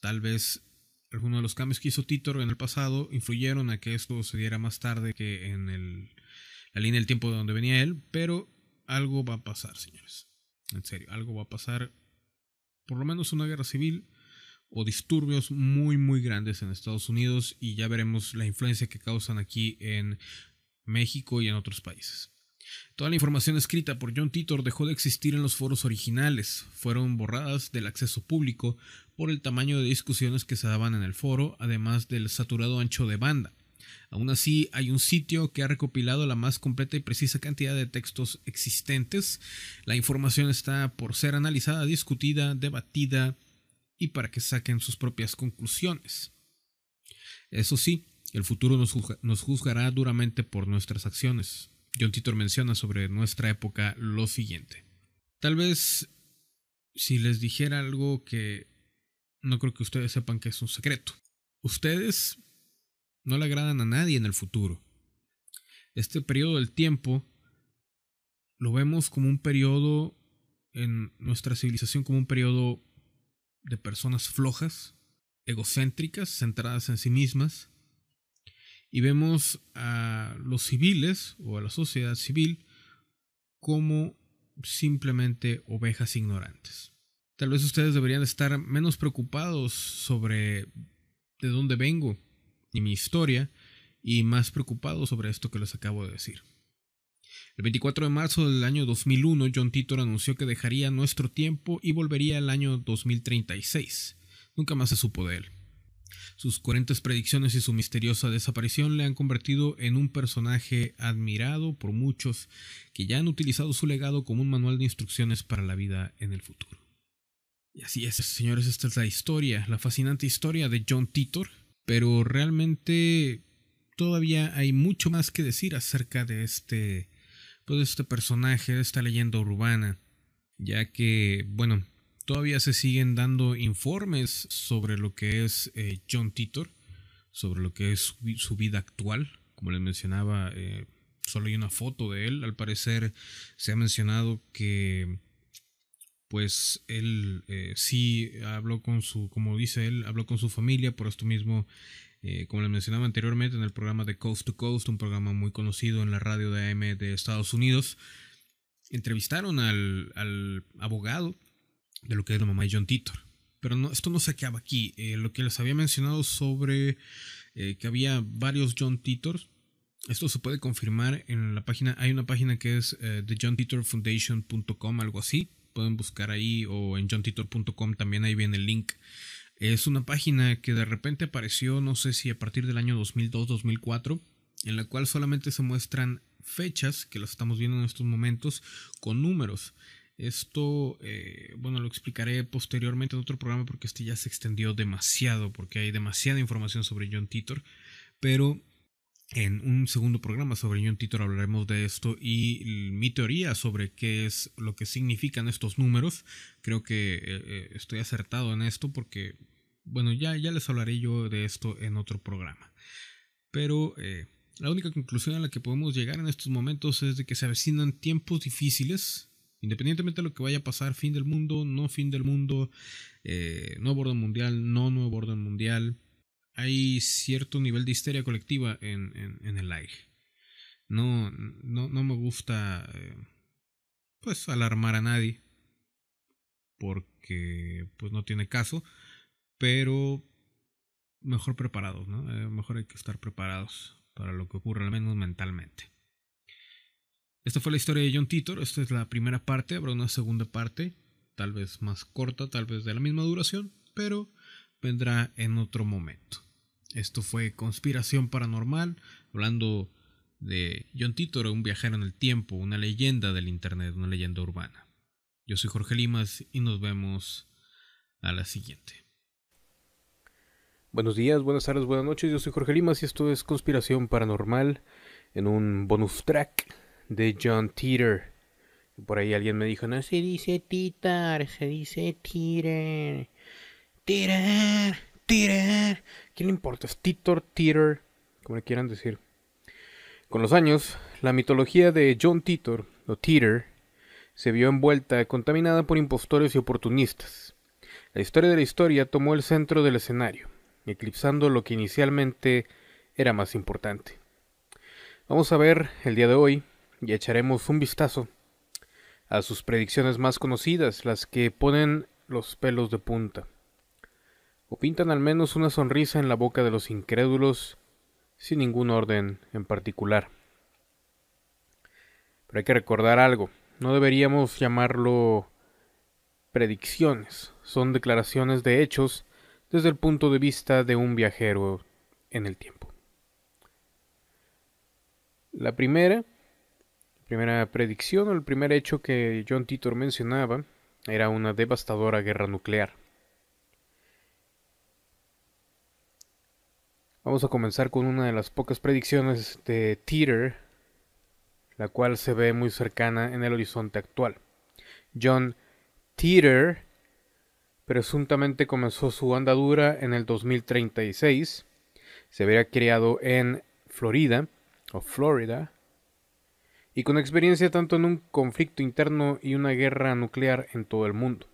Tal vez algunos de los cambios que hizo Titor en el pasado influyeron a que esto se diera más tarde que en el, la línea del tiempo de donde venía él, pero algo va a pasar, señores. En serio, algo va a pasar por lo menos una guerra civil o disturbios muy muy grandes en Estados Unidos y ya veremos la influencia que causan aquí en México y en otros países. Toda la información escrita por John Titor dejó de existir en los foros originales, fueron borradas del acceso público por el tamaño de discusiones que se daban en el foro, además del saturado ancho de banda. Aún así, hay un sitio que ha recopilado la más completa y precisa cantidad de textos existentes. La información está por ser analizada, discutida, debatida y para que saquen sus propias conclusiones. Eso sí, el futuro nos, juzgará duramente por nuestras acciones. John Titor menciona sobre nuestra época lo siguiente. Tal vez si les dijera algo que no creo que ustedes sepan que es un secreto. Ustedes no le agradan a nadie en el futuro. Este periodo del tiempo lo vemos como un periodo en nuestra civilización como un periodo de personas flojas, egocéntricas, centradas en sí mismas, y vemos a los civiles o a la sociedad civil como simplemente ovejas ignorantes. Tal vez ustedes deberían estar menos preocupados sobre de dónde vengo, y mi historia y más preocupado sobre esto que les acabo de decir. El 24 de marzo del año 2001, John Titor anunció que dejaría nuestro tiempo y volvería al año 2036. Nunca más se supo de él. Sus coherentes predicciones y su misteriosa desaparición le han convertido en un personaje admirado por muchos que ya han utilizado su legado como un manual de instrucciones para la vida en el futuro. Y así es, señores, esta es la historia, la fascinante historia de John Titor, pero realmente todavía hay mucho más que decir acerca de este, pues, este personaje, de esta leyenda urbana, ya que, bueno, todavía se siguen dando informes sobre lo que es eh, John Titor, sobre lo que es su, vida actual, como les mencionaba, eh, solo hay una foto de él, al parecer se ha mencionado que pues él eh, sí habló con su, como dice él, habló con su familia, por esto mismo, como les mencionaba anteriormente en el programa de Coast to Coast, un programa muy conocido en la radio de AM de Estados Unidos, entrevistaron al, al abogado de lo que es la mamá de John Titor. Pero no, esto no se acaba aquí. Eh, lo que les había mencionado sobre que había varios John Titors, esto se puede confirmar en la página, hay una página que es thejohntitorfoundation.com, algo así pueden buscar ahí o en johntitor.com también ahí viene el link. Es una página que de repente apareció, no sé si a partir del año 2002-2004, en la cual solamente se muestran fechas, que las estamos viendo en estos momentos, con números. Esto, eh, bueno, lo explicaré posteriormente en otro programa porque este ya se extendió demasiado, porque hay demasiada información sobre John Titor, pero en un segundo programa sobre John Titor hablaremos de esto y mi teoría sobre qué es lo que significan estos números. Creo que eh, eh, estoy acertado en esto porque, bueno, ya, ya les hablaré yo de esto en otro programa. Pero la única conclusión a la que podemos llegar en estos momentos es de que se avecinan tiempos difíciles Independientemente de lo que vaya a pasar, fin del mundo, no fin del mundo, eh, nuevo orden mundial, no nuevo orden mundial, hay cierto nivel de histeria colectiva en, el aire. No, no, no me gusta eh, pues alarmar a nadie porque pues no tiene caso, pero mejor preparados, ¿no? Eh, mejor hay que estar preparados para lo que ocurre, al menos mentalmente. Esta fue la historia de John Titor. Esta es la primera parte. Habrá una segunda parte, tal vez más corta, tal vez de la misma duración, pero vendrá en otro momento. Esto fue Conspiración Paranormal, hablando de John Titor, un viajero en el tiempo, una leyenda del Internet, una leyenda urbana. Yo soy Jorge Limas y nos vemos a la siguiente. Buenos días, buenas tardes, buenas noches. Yo soy Jorge Limas y esto es Conspiración Paranormal en un bonus track de John Teeter. Por ahí alguien me dijo, no se dice Titar, se dice Teeter. Teeter, Teeter. ¿Quién le importa? Es Titor, Teeter, como le quieran decir. Con los años, la mitología de John Titor, o Teeter, se vio envuelta, contaminada por impostores y oportunistas. La historia de la historia tomó el centro del escenario, eclipsando lo que inicialmente era más importante. Vamos a ver el día de hoy y echaremos un vistazo a sus predicciones más conocidas, las que ponen los pelos de punta, o pintan al menos una sonrisa en la boca de los incrédulos sin ningún orden en particular. Pero hay que recordar algo, no deberíamos llamarlo predicciones, son declaraciones de hechos desde el punto de vista de un viajero en el tiempo. La primera primera predicción o el primer hecho que John Titor mencionaba era una devastadora guerra nuclear. Vamos a comenzar con una de las pocas predicciones de Titor, la cual se ve muy cercana en el horizonte actual. John Titor presuntamente comenzó su andadura en el 2036. Se habría criado en Florida o Florida y con experiencia tanto en un conflicto interno y una guerra nuclear en todo el mundo.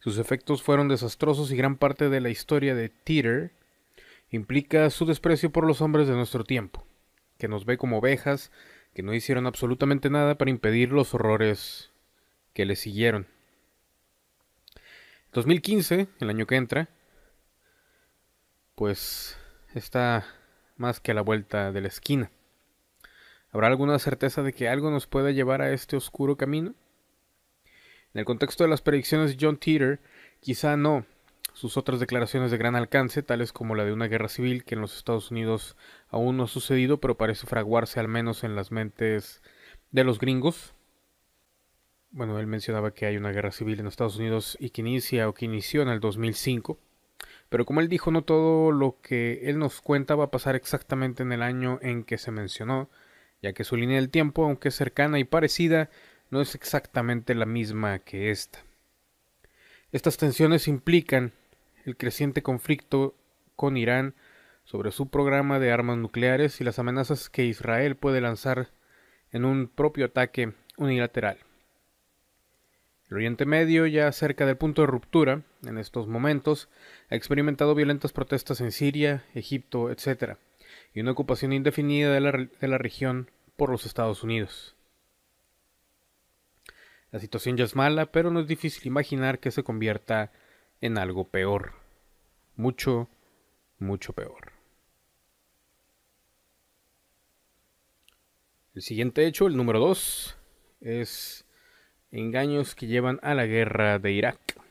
Sus efectos fueron desastrosos y gran parte de la historia de Teeter implica su desprecio por los hombres de nuestro tiempo, que nos ve como ovejas que no hicieron absolutamente nada para impedir los horrores que le siguieron. 2015, el año que entra, pues está más que a la vuelta de la esquina. ¿Habrá alguna certeza de que algo nos pueda llevar a este oscuro camino? En el contexto de las predicciones de John Teeter, quizá no. Sus otras declaraciones de gran alcance, tales como la de una guerra civil que en los Estados Unidos aún no ha sucedido, pero parece fraguarse al menos en las mentes de los gringos. Bueno, él mencionaba que hay una guerra civil en Estados Unidos y que inicia o que inició en el 2005. Pero como él dijo, no todo lo que él nos cuenta va a pasar exactamente en el año en que se mencionó, ya que su línea del tiempo, aunque cercana y parecida, no es exactamente la misma que esta. Estas tensiones implican el creciente conflicto con Irán sobre su programa de armas nucleares y las amenazas que Israel puede lanzar en un propio ataque unilateral. El Oriente Medio, ya cerca del punto de ruptura, en estos momentos, ha experimentado violentas protestas en Siria, Egipto, etc., y una ocupación indefinida de la, de la región por los Estados Unidos. La situación ya es mala, pero no es difícil imaginar que se convierta en algo peor. Mucho, mucho peor. El siguiente hecho, el número 2, es engaños que llevan a la guerra de Irak.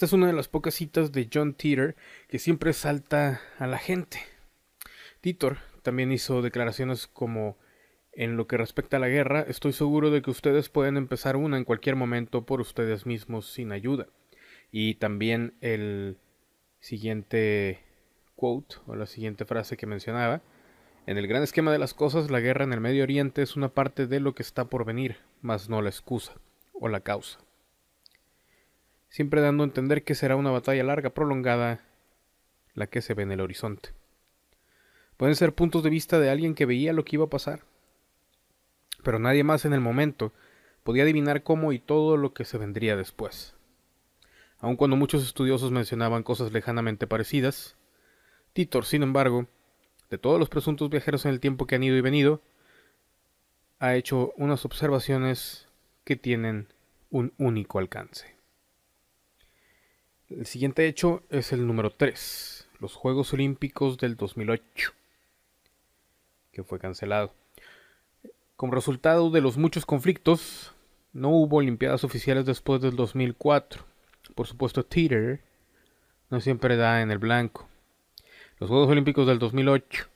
Esta es una de las pocas citas de John Titor que siempre salta a la gente. Titor también hizo declaraciones como en lo que respecta a la guerra, estoy seguro de que ustedes pueden empezar una en cualquier momento por ustedes mismos sin ayuda. Y también el siguiente quote o la siguiente frase que mencionaba, en el gran esquema de las cosas, la guerra en el Medio Oriente es una parte de lo que está por venir, mas no la excusa o la causa. Siempre dando a entender que será una batalla larga, prolongada, la que se ve en el horizonte. Pueden ser puntos de vista de alguien que veía lo que iba a pasar, pero nadie más en el momento podía adivinar cómo y todo lo que se vendría después. Aun cuando muchos estudiosos mencionaban cosas lejanamente parecidas, Titor, sin embargo, de todos los presuntos viajeros en el tiempo que han ido y venido, ha hecho unas observaciones que tienen un único alcance. El siguiente hecho es el número 3, los Juegos Olímpicos del 2008, que fue cancelado. Como resultado de los muchos conflictos, no hubo Olimpiadas oficiales después del 2004. Por supuesto, Teeter no siempre da en el blanco. Los Juegos Olímpicos del 2008,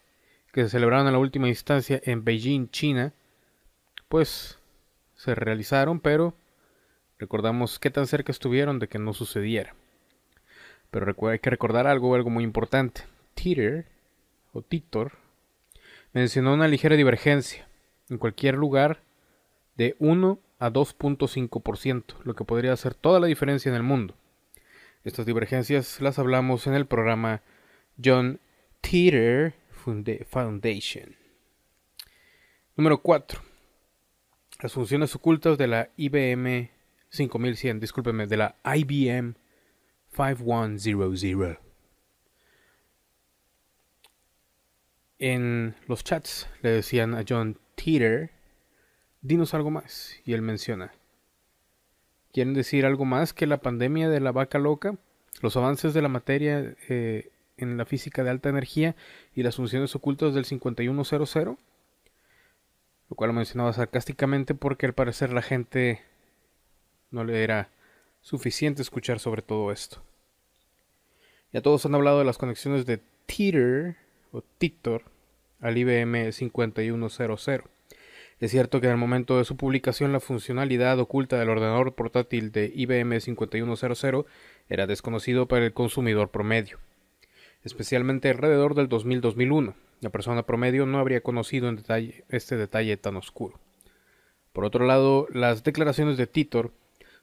que se celebraron en la última instancia en Beijing, China, pues se realizaron, pero recordamos qué tan cerca estuvieron de que no sucediera. Pero hay que recordar algo, algo muy importante. Teeter, o Titor, mencionó una ligera divergencia en cualquier lugar de 1 a 2.5%, lo que podría hacer toda la diferencia en el mundo. Estas divergencias las hablamos en el programa John Teeter Foundation. Número 4. Las funciones ocultas de la IBM 5100, discúlpeme, de la IBM 5100. En los chats le decían a John Teeter, dinos algo más. Y él menciona. ¿Quieren decir algo más que la pandemia de la vaca loca? Los avances de la materia eh, en la física de alta energía y las funciones ocultas del 5100? Lo cual mencionaba sarcásticamente porque al parecer la gente no le era suficiente escuchar sobre todo esto. Ya todos han hablado de las conexiones de Teeter o Titor al IBM 5100. Es cierto que en el momento de su publicación la funcionalidad oculta del ordenador portátil de IBM 5100 era desconocido para el consumidor promedio, especialmente alrededor del 2000-2001. La persona promedio no habría conocido en detalle este detalle tan oscuro. Por otro lado, las declaraciones de Titor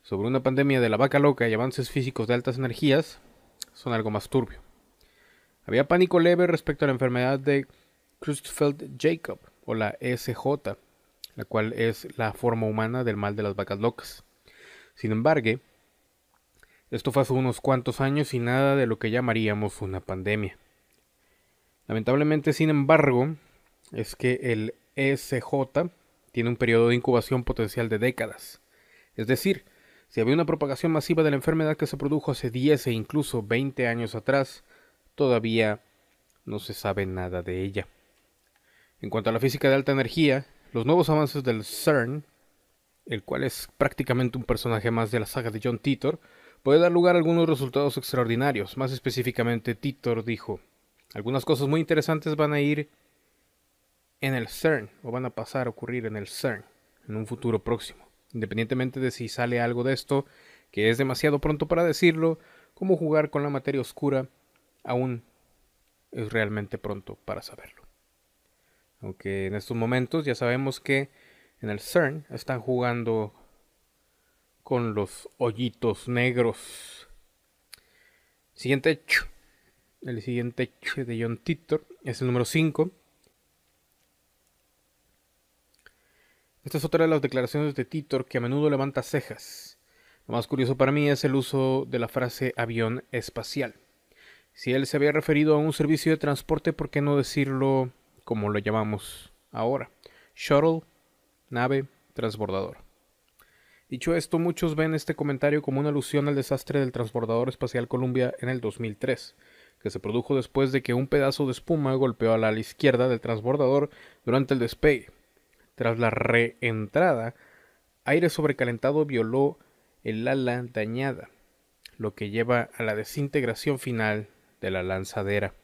sobre una pandemia de la vaca loca y avances físicos de altas energías son algo más turbio. Había pánico leve respecto a la enfermedad de Creutzfeldt-Jacob o la SJ, la cual es la forma humana del mal de las vacas locas. Sin embargo, esto fue hace unos cuantos años y nada de lo que llamaríamos una pandemia. Lamentablemente, sin embargo, es que el SJ tiene un periodo de incubación potencial de décadas. Es decir, si había una propagación masiva de la enfermedad que se produjo hace 10 e incluso 20 años atrás, todavía no se sabe nada de ella. En cuanto a la física de alta energía, los nuevos avances del CERN, el cual es prácticamente un personaje más de la saga de John Titor, puede dar lugar a algunos resultados extraordinarios. Más específicamente, Titor dijo, algunas cosas muy interesantes van a ir en el CERN, o van a pasar a ocurrir en el CERN, en un futuro próximo. Independientemente de si sale algo de esto, que es demasiado pronto para decirlo, como jugar con la materia oscura, aún es realmente pronto para saberlo. Aunque en estos momentos ya sabemos que en el CERN están jugando con los hoyitos negros. Siguiente hecho. El siguiente hecho de John Titor es el número 5. Esta es otra de las declaraciones de Titor que a menudo levanta cejas. Lo más curioso para mí es el uso de la frase avión espacial. Si él se había referido a un servicio de transporte, ¿por qué no decirlo como lo llamamos ahora. Shuttle, nave, transbordador. Dicho esto, muchos ven este comentario como una alusión al desastre del transbordador espacial Columbia en el 2003, que se produjo después de que un pedazo de espuma golpeó al ala izquierda del transbordador durante el despegue. Tras la reentrada, aire sobrecalentado violó el ala dañada, lo que lleva a la desintegración final de la lanzadera.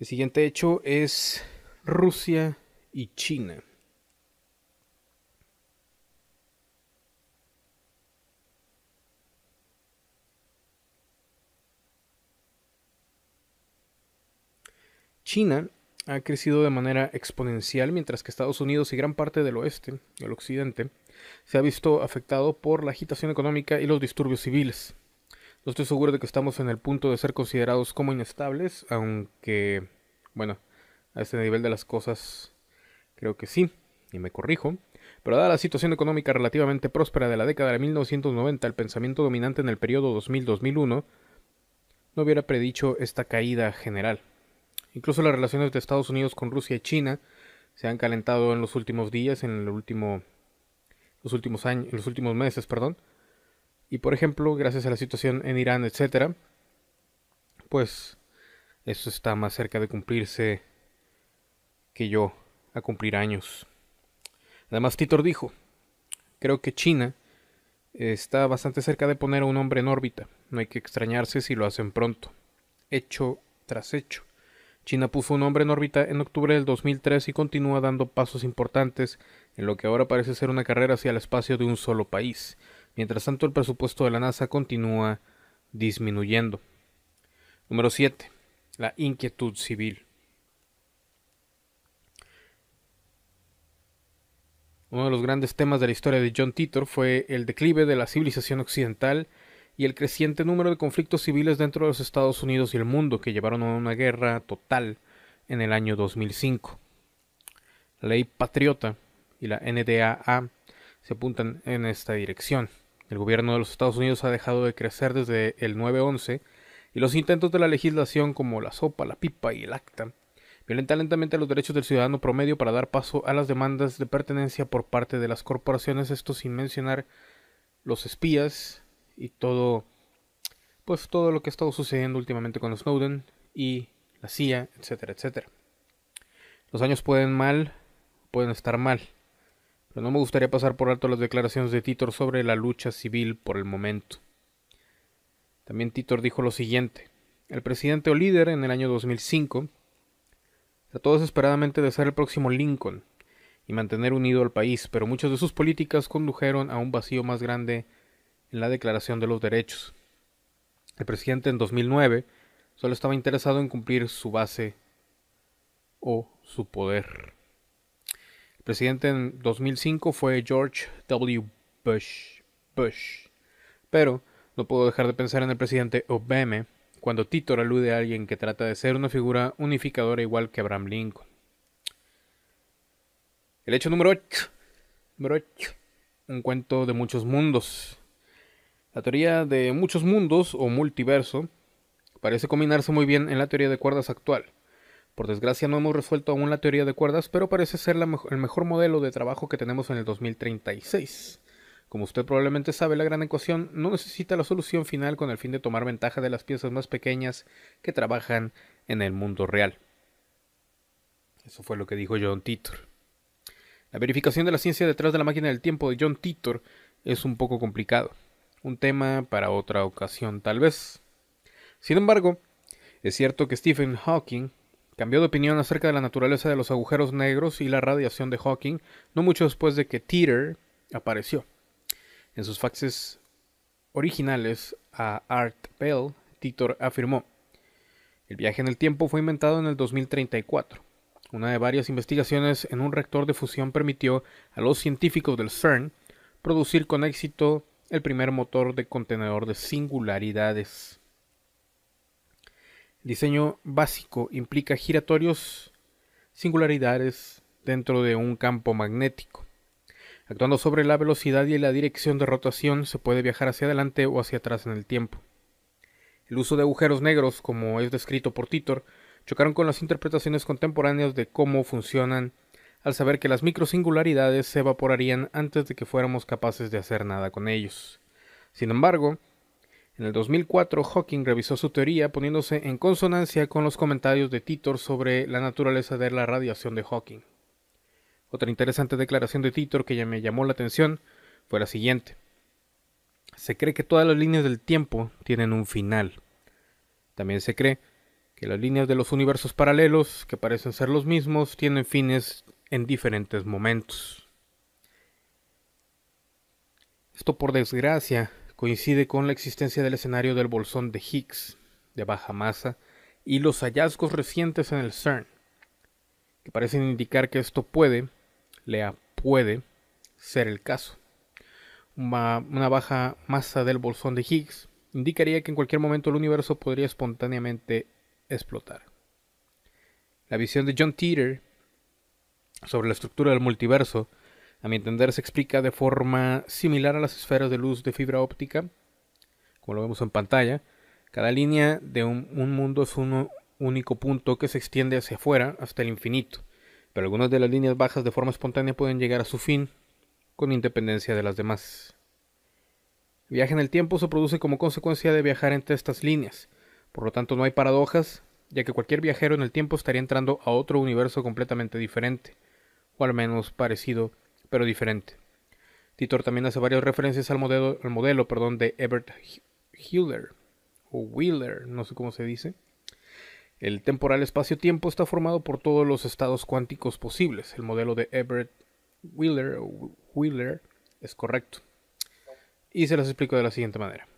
El siguiente hecho es Rusia y China. China ha crecido de manera exponencial mientras que Estados Unidos y gran parte del oeste, el occidente, se ha visto afectado por la agitación económica y los disturbios civiles. No estoy seguro de que estamos en el punto de ser considerados como inestables, aunque, bueno, a este nivel de las cosas creo que sí, y me corrijo. Pero dada la situación económica relativamente próspera de la década de 1990, el pensamiento dominante en el periodo 2000-2001 no hubiera predicho esta caída general. Incluso las relaciones de Estados Unidos con Rusia y China se han calentado en los últimos días, en el último, los últimos años, en los últimos meses, perdón. Y por ejemplo, gracias a la situación en Irán, etcétera, pues eso está más cerca de cumplirse que yo a cumplir años. Además, Titor dijo, creo que China está bastante cerca de poner a un hombre en órbita. No hay que extrañarse si lo hacen pronto. Hecho tras hecho. China puso un hombre en órbita en octubre del 2003 y continúa dando pasos importantes en lo que ahora parece ser una carrera hacia el espacio de un solo país. Mientras tanto, el presupuesto de la NASA continúa disminuyendo. Número 7. La inquietud civil. Uno de los grandes temas de la historia de John Titor fue el declive de la civilización occidental y el creciente número de conflictos civiles dentro de los Estados Unidos y el mundo que llevaron a una guerra total en el año 2005. La ley Patriota y la NDAA se apuntan en esta dirección. El gobierno de los Estados Unidos ha dejado de crecer desde el 9-11 y los intentos de la legislación como la sopa, la pipa y el acta violentan lentamente los derechos del ciudadano promedio para dar paso a las demandas de pertenencia por parte de las corporaciones, esto sin mencionar los espías y todo, pues todo lo que ha estado sucediendo últimamente con Snowden y la CIA, etcétera, etcétera. Los años pueden mal, pueden estar mal, pero no me gustaría pasar por alto las declaraciones de Titor sobre la lucha civil por el momento. También Titor dijo lo siguiente: el presidente o líder en el año 2005 trató desesperadamente de ser el próximo Lincoln y mantener unido al país, pero muchas de sus políticas condujeron a un vacío más grande en la Declaración de los Derechos. El presidente en 2009 solo estaba interesado en cumplir su base o su poder. El presidente en 2005 fue George W. Bush. Bush. Pero no puedo dejar de pensar en el presidente Obama cuando Titor alude a alguien que trata de ser una figura unificadora igual que Abraham Lincoln. El hecho número 8. Número 8. Un cuento de muchos mundos. La teoría de muchos mundos o multiverso parece combinarse muy bien en la teoría de cuerdas actual. Por desgracia no hemos resuelto aún la teoría de cuerdas, pero parece ser el mejor modelo de trabajo que tenemos en el 2036. Como usted probablemente sabe, la gran ecuación no necesita la solución final con el fin de tomar ventaja de las piezas más pequeñas que trabajan en el mundo real. Eso fue lo que dijo John Titor. La verificación de la ciencia detrás de la máquina del tiempo de John Titor es un poco complicado un tema para otra ocasión tal vez. Sin embargo, es cierto que Stephen Hawking cambió de opinión acerca de la naturaleza de los agujeros negros y la radiación de Hawking no mucho después de que Teeter apareció. En sus faxes originales a Art Bell, Titor afirmó: El viaje en el tiempo fue inventado en el 2034. Una de varias investigaciones en un reactor de fusión permitió a los científicos del CERN producir con éxito el primer motor de contenedor de singularidades. El diseño básico implica giratorios singularidades dentro de un campo magnético. Actuando sobre la velocidad y la dirección de rotación se puede viajar hacia adelante o hacia atrás en el tiempo. El uso de agujeros negros, como es descrito por Titor, chocaron con las interpretaciones contemporáneas de cómo funcionan al saber que las microsingularidades se evaporarían antes de que fuéramos capaces de hacer nada con ellos. Sin embargo, en el 2004 Hawking revisó su teoría poniéndose en consonancia con los comentarios de Titor sobre la naturaleza de la radiación de Hawking. Otra interesante declaración de Titor que ya me llamó la atención fue la siguiente. se cree que todas las líneas del tiempo tienen un final. También se cree que las líneas de los universos paralelos, que parecen ser los mismos, tienen fines en diferentes momentos. Esto por desgracia coincide con la existencia del escenario del bolsón de Higgs, de baja masa, y los hallazgos recientes en el CERN, que parecen indicar que esto puede, lea puede, ser el caso. Una, baja masa del bolsón de Higgs indicaría que en cualquier momento el universo podría espontáneamente explotar. La visión de John Teeter sobre la estructura del multiverso, a mi entender, se explica de forma similar a las esferas de luz de fibra óptica, como lo vemos en pantalla. Cada línea de un, un mundo es un único punto que se extiende hacia afuera hasta el infinito, pero algunas de las líneas bajas de forma espontánea pueden llegar a su fin con independencia de las demás. Viaje en el tiempo se produce como consecuencia de viajar entre estas líneas, por lo tanto no hay paradojas, ya que cualquier viajero en el tiempo estaría entrando a otro universo completamente diferente, o al menos parecido, pero diferente. Titor también hace varias referencias al modelo, al modelo perdón, de Ebert Hiller, o Wheeler, no sé cómo se dice. El temporal espacio-tiempo está formado por todos los estados cuánticos posibles. El modelo de Ebert Wheeler, es correcto. Y se las explico de la siguiente manera.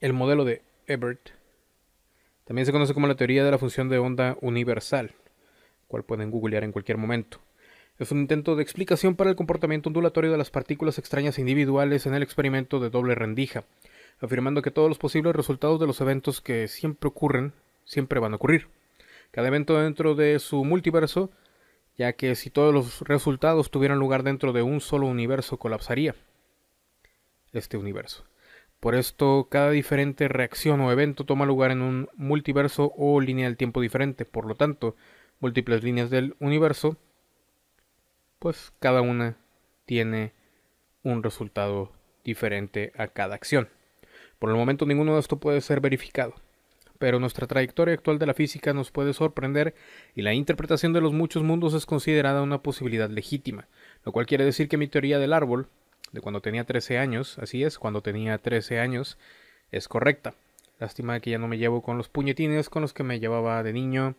El modelo de Ebert también se conoce como la teoría de la función de onda universal, cual pueden googlear en cualquier momento. Es un intento de explicación para el comportamiento ondulatorio de las partículas extrañas individuales en el experimento de doble rendija, afirmando que todos los posibles resultados de los eventos que siempre ocurren, siempre van a ocurrir. Cada evento dentro de su multiverso ya que si todos los resultados tuvieran lugar dentro de un solo universo colapsaría este universo. Por esto, cada diferente reacción o evento toma lugar en un multiverso o línea del tiempo diferente. Por lo tanto, múltiples líneas del universo, pues cada una tiene un resultado diferente a cada acción. Por el momento ninguno de esto puede ser verificado pero nuestra trayectoria actual de la física nos puede sorprender y la interpretación de los muchos mundos es considerada una posibilidad legítima, lo cual quiere decir que mi teoría del árbol, de cuando tenía 13 años, así es, cuando tenía 13 años, es correcta. Lástima que ya no me llevo con los puñetines con los que me llevaba de niño,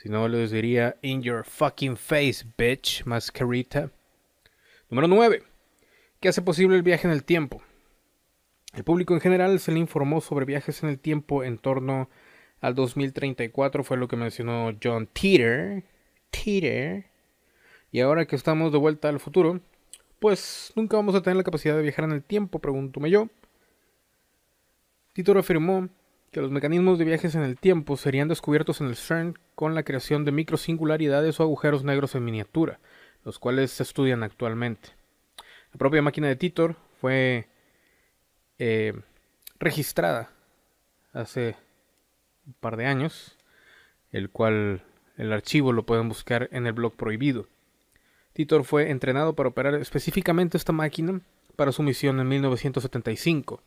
si no les diría in your fucking face, bitch, mascarita. Número 9. ¿Qué hace posible el viaje en el tiempo? El público en general se le informó sobre viajes en el tiempo en torno al 2034, fue lo que mencionó John Teeter. Teeter. Y ahora que estamos de vuelta al futuro, pues nunca vamos a tener la capacidad de viajar en el tiempo, pregúntome yo. Titor afirmó que los mecanismos de viajes en el tiempo serían descubiertos en el CERN con la creación de microsingularidades o agujeros negros en miniatura, los cuales se estudian actualmente. La propia máquina de Titor fue eh, registrada hace un par de años, el cual el archivo lo pueden buscar en el blog prohibido. Titor fue entrenado para operar específicamente esta máquina para su misión en 1975.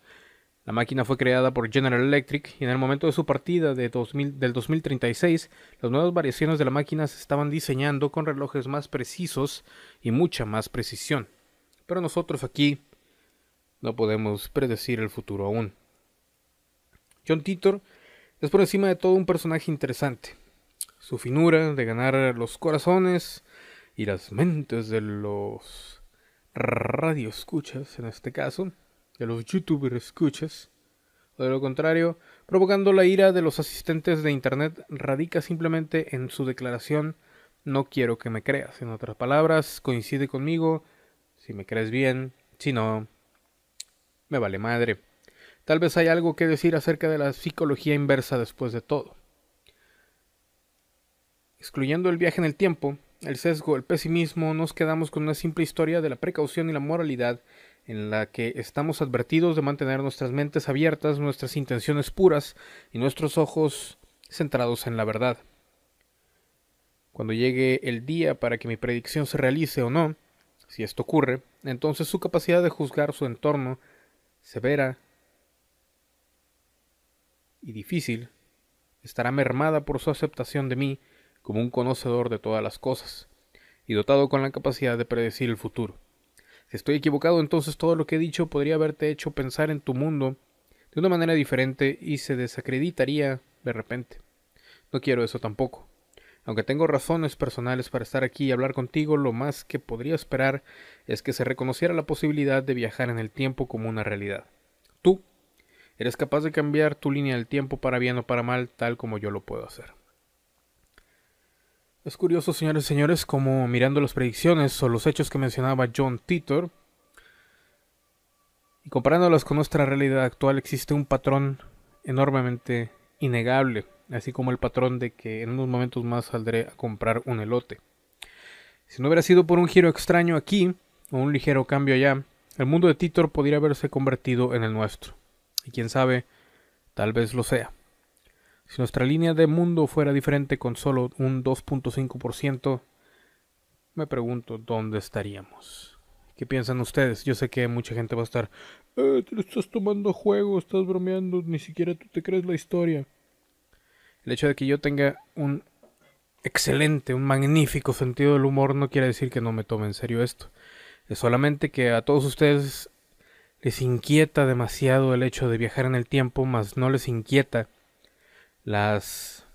La máquina fue creada por General Electric y en el momento de su partida de del 2036, las nuevas variaciones de la máquina se estaban diseñando con relojes más precisos y mucha más precisión. Pero nosotros aquí no podemos predecir el futuro aún. John Titor es por encima de todo un personaje interesante. Su finura de ganar los corazones y las mentes de los radioescuchas, en este caso, de los youtuber escuchas, o de lo contrario, provocando la ira de los asistentes de Internet, radica simplemente en su declaración no quiero que me creas. En otras palabras, coincide conmigo, si me crees bien, si no, me vale madre. Tal vez hay algo que decir acerca de la psicología inversa después de todo. Excluyendo el viaje en el tiempo, el sesgo, el pesimismo, nos quedamos con una simple historia de la precaución y la moralidad en la que estamos advertidos de mantener nuestras mentes abiertas, nuestras intenciones puras y nuestros ojos centrados en la verdad. Cuando llegue el día para que mi predicción se realice o no, si esto ocurre, entonces su capacidad de juzgar su entorno severa y difícil, estará mermada por su aceptación de mí como un conocedor de todas las cosas, y dotado con la capacidad de predecir el futuro. Si estoy equivocado, entonces todo lo que he dicho podría haberte hecho pensar en tu mundo de una manera diferente y se desacreditaría de repente. No quiero eso tampoco. Aunque tengo razones personales para estar aquí y hablar contigo, lo más que podría esperar es que se reconociera la posibilidad de viajar en el tiempo como una realidad. Tú eres capaz de cambiar tu línea del tiempo para bien o para mal, tal como yo lo puedo hacer. Es curioso, señores y señores, como mirando las predicciones o los hechos que mencionaba John Titor, y comparándolas con nuestra realidad actual, existe un patrón enormemente innegable, así como el patrón de que en unos momentos más saldré a comprar un elote. Si no hubiera sido por un giro extraño aquí, o un ligero cambio allá, el mundo de Titor podría haberse convertido en el nuestro. Y quién sabe, tal vez lo sea. Si nuestra línea de mundo fuera diferente con solo un 2.5%, me pregunto dónde estaríamos. ¿Qué piensan ustedes? Yo sé que mucha gente va a estar, eh, te lo estás tomando a juego, estás bromeando, ni siquiera tú te crees la historia. El hecho de que yo tenga un excelente, un magnífico sentido del humor no quiere decir que no me tome en serio esto. Es solamente que a todos ustedes les inquieta demasiado el hecho de viajar en el tiempo, mas no les inquieta las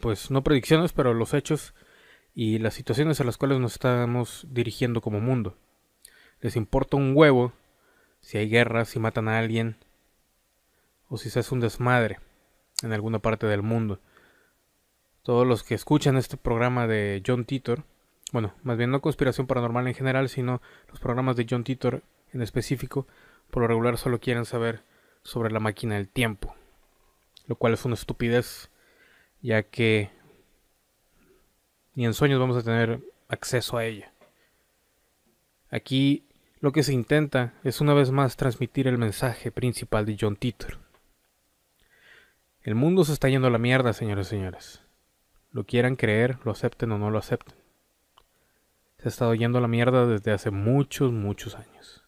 pues no predicciones, pero los hechos y las situaciones a las cuales nos estamos dirigiendo como mundo. Les importa un huevo si hay guerra, si matan a alguien o si se hace un desmadre en alguna parte del mundo. Todos los que escuchan este programa de John Titor, bueno, más bien no conspiración paranormal en general, sino los programas de John Titor en específico, por lo regular solo quieren saber sobre la máquina del tiempo lo cual es una estupidez, ya que ni en sueños vamos a tener acceso a ella. Aquí lo que se intenta es una vez más transmitir el mensaje principal de John Titor. El mundo se está yendo a la mierda, señores y señores. Lo quieran creer, lo acepten o no lo acepten. Se ha estado yendo a la mierda desde hace muchos, muchos años.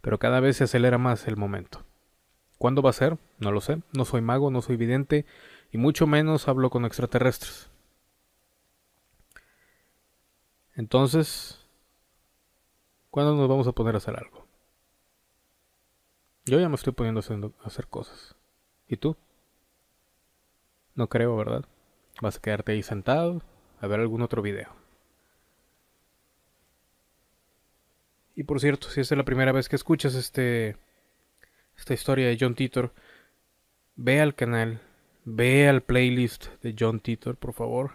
Pero cada vez se acelera más el momento. ¿Cuándo va a ser? No lo sé. No soy mago, no soy vidente y mucho menos hablo con extraterrestres. Entonces, ¿cuándo nos vamos a poner a hacer algo? Yo ya me estoy poniendo a hacer cosas. ¿Y tú? No creo, ¿verdad? Vas a quedarte ahí sentado a ver algún otro video. Y por cierto, si esta es la primera vez que escuchas este esta historia de John Titor, ve al canal, ve al playlist de John Titor, por favor.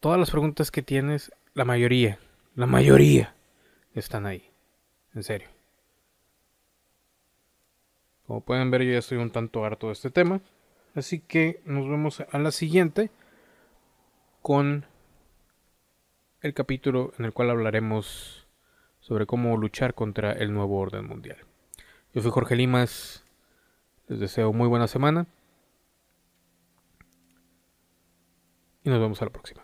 Todas las preguntas que tienes, la mayoría, la mayoría están ahí. En serio. Como pueden ver, yo ya estoy un tanto harto de este tema. Así que nos vemos a la siguiente con el capítulo en el cual hablaremos sobre cómo luchar contra el nuevo orden mundial. Yo soy Jorge Limas. Les deseo muy buena semana. Y nos vemos a la próxima.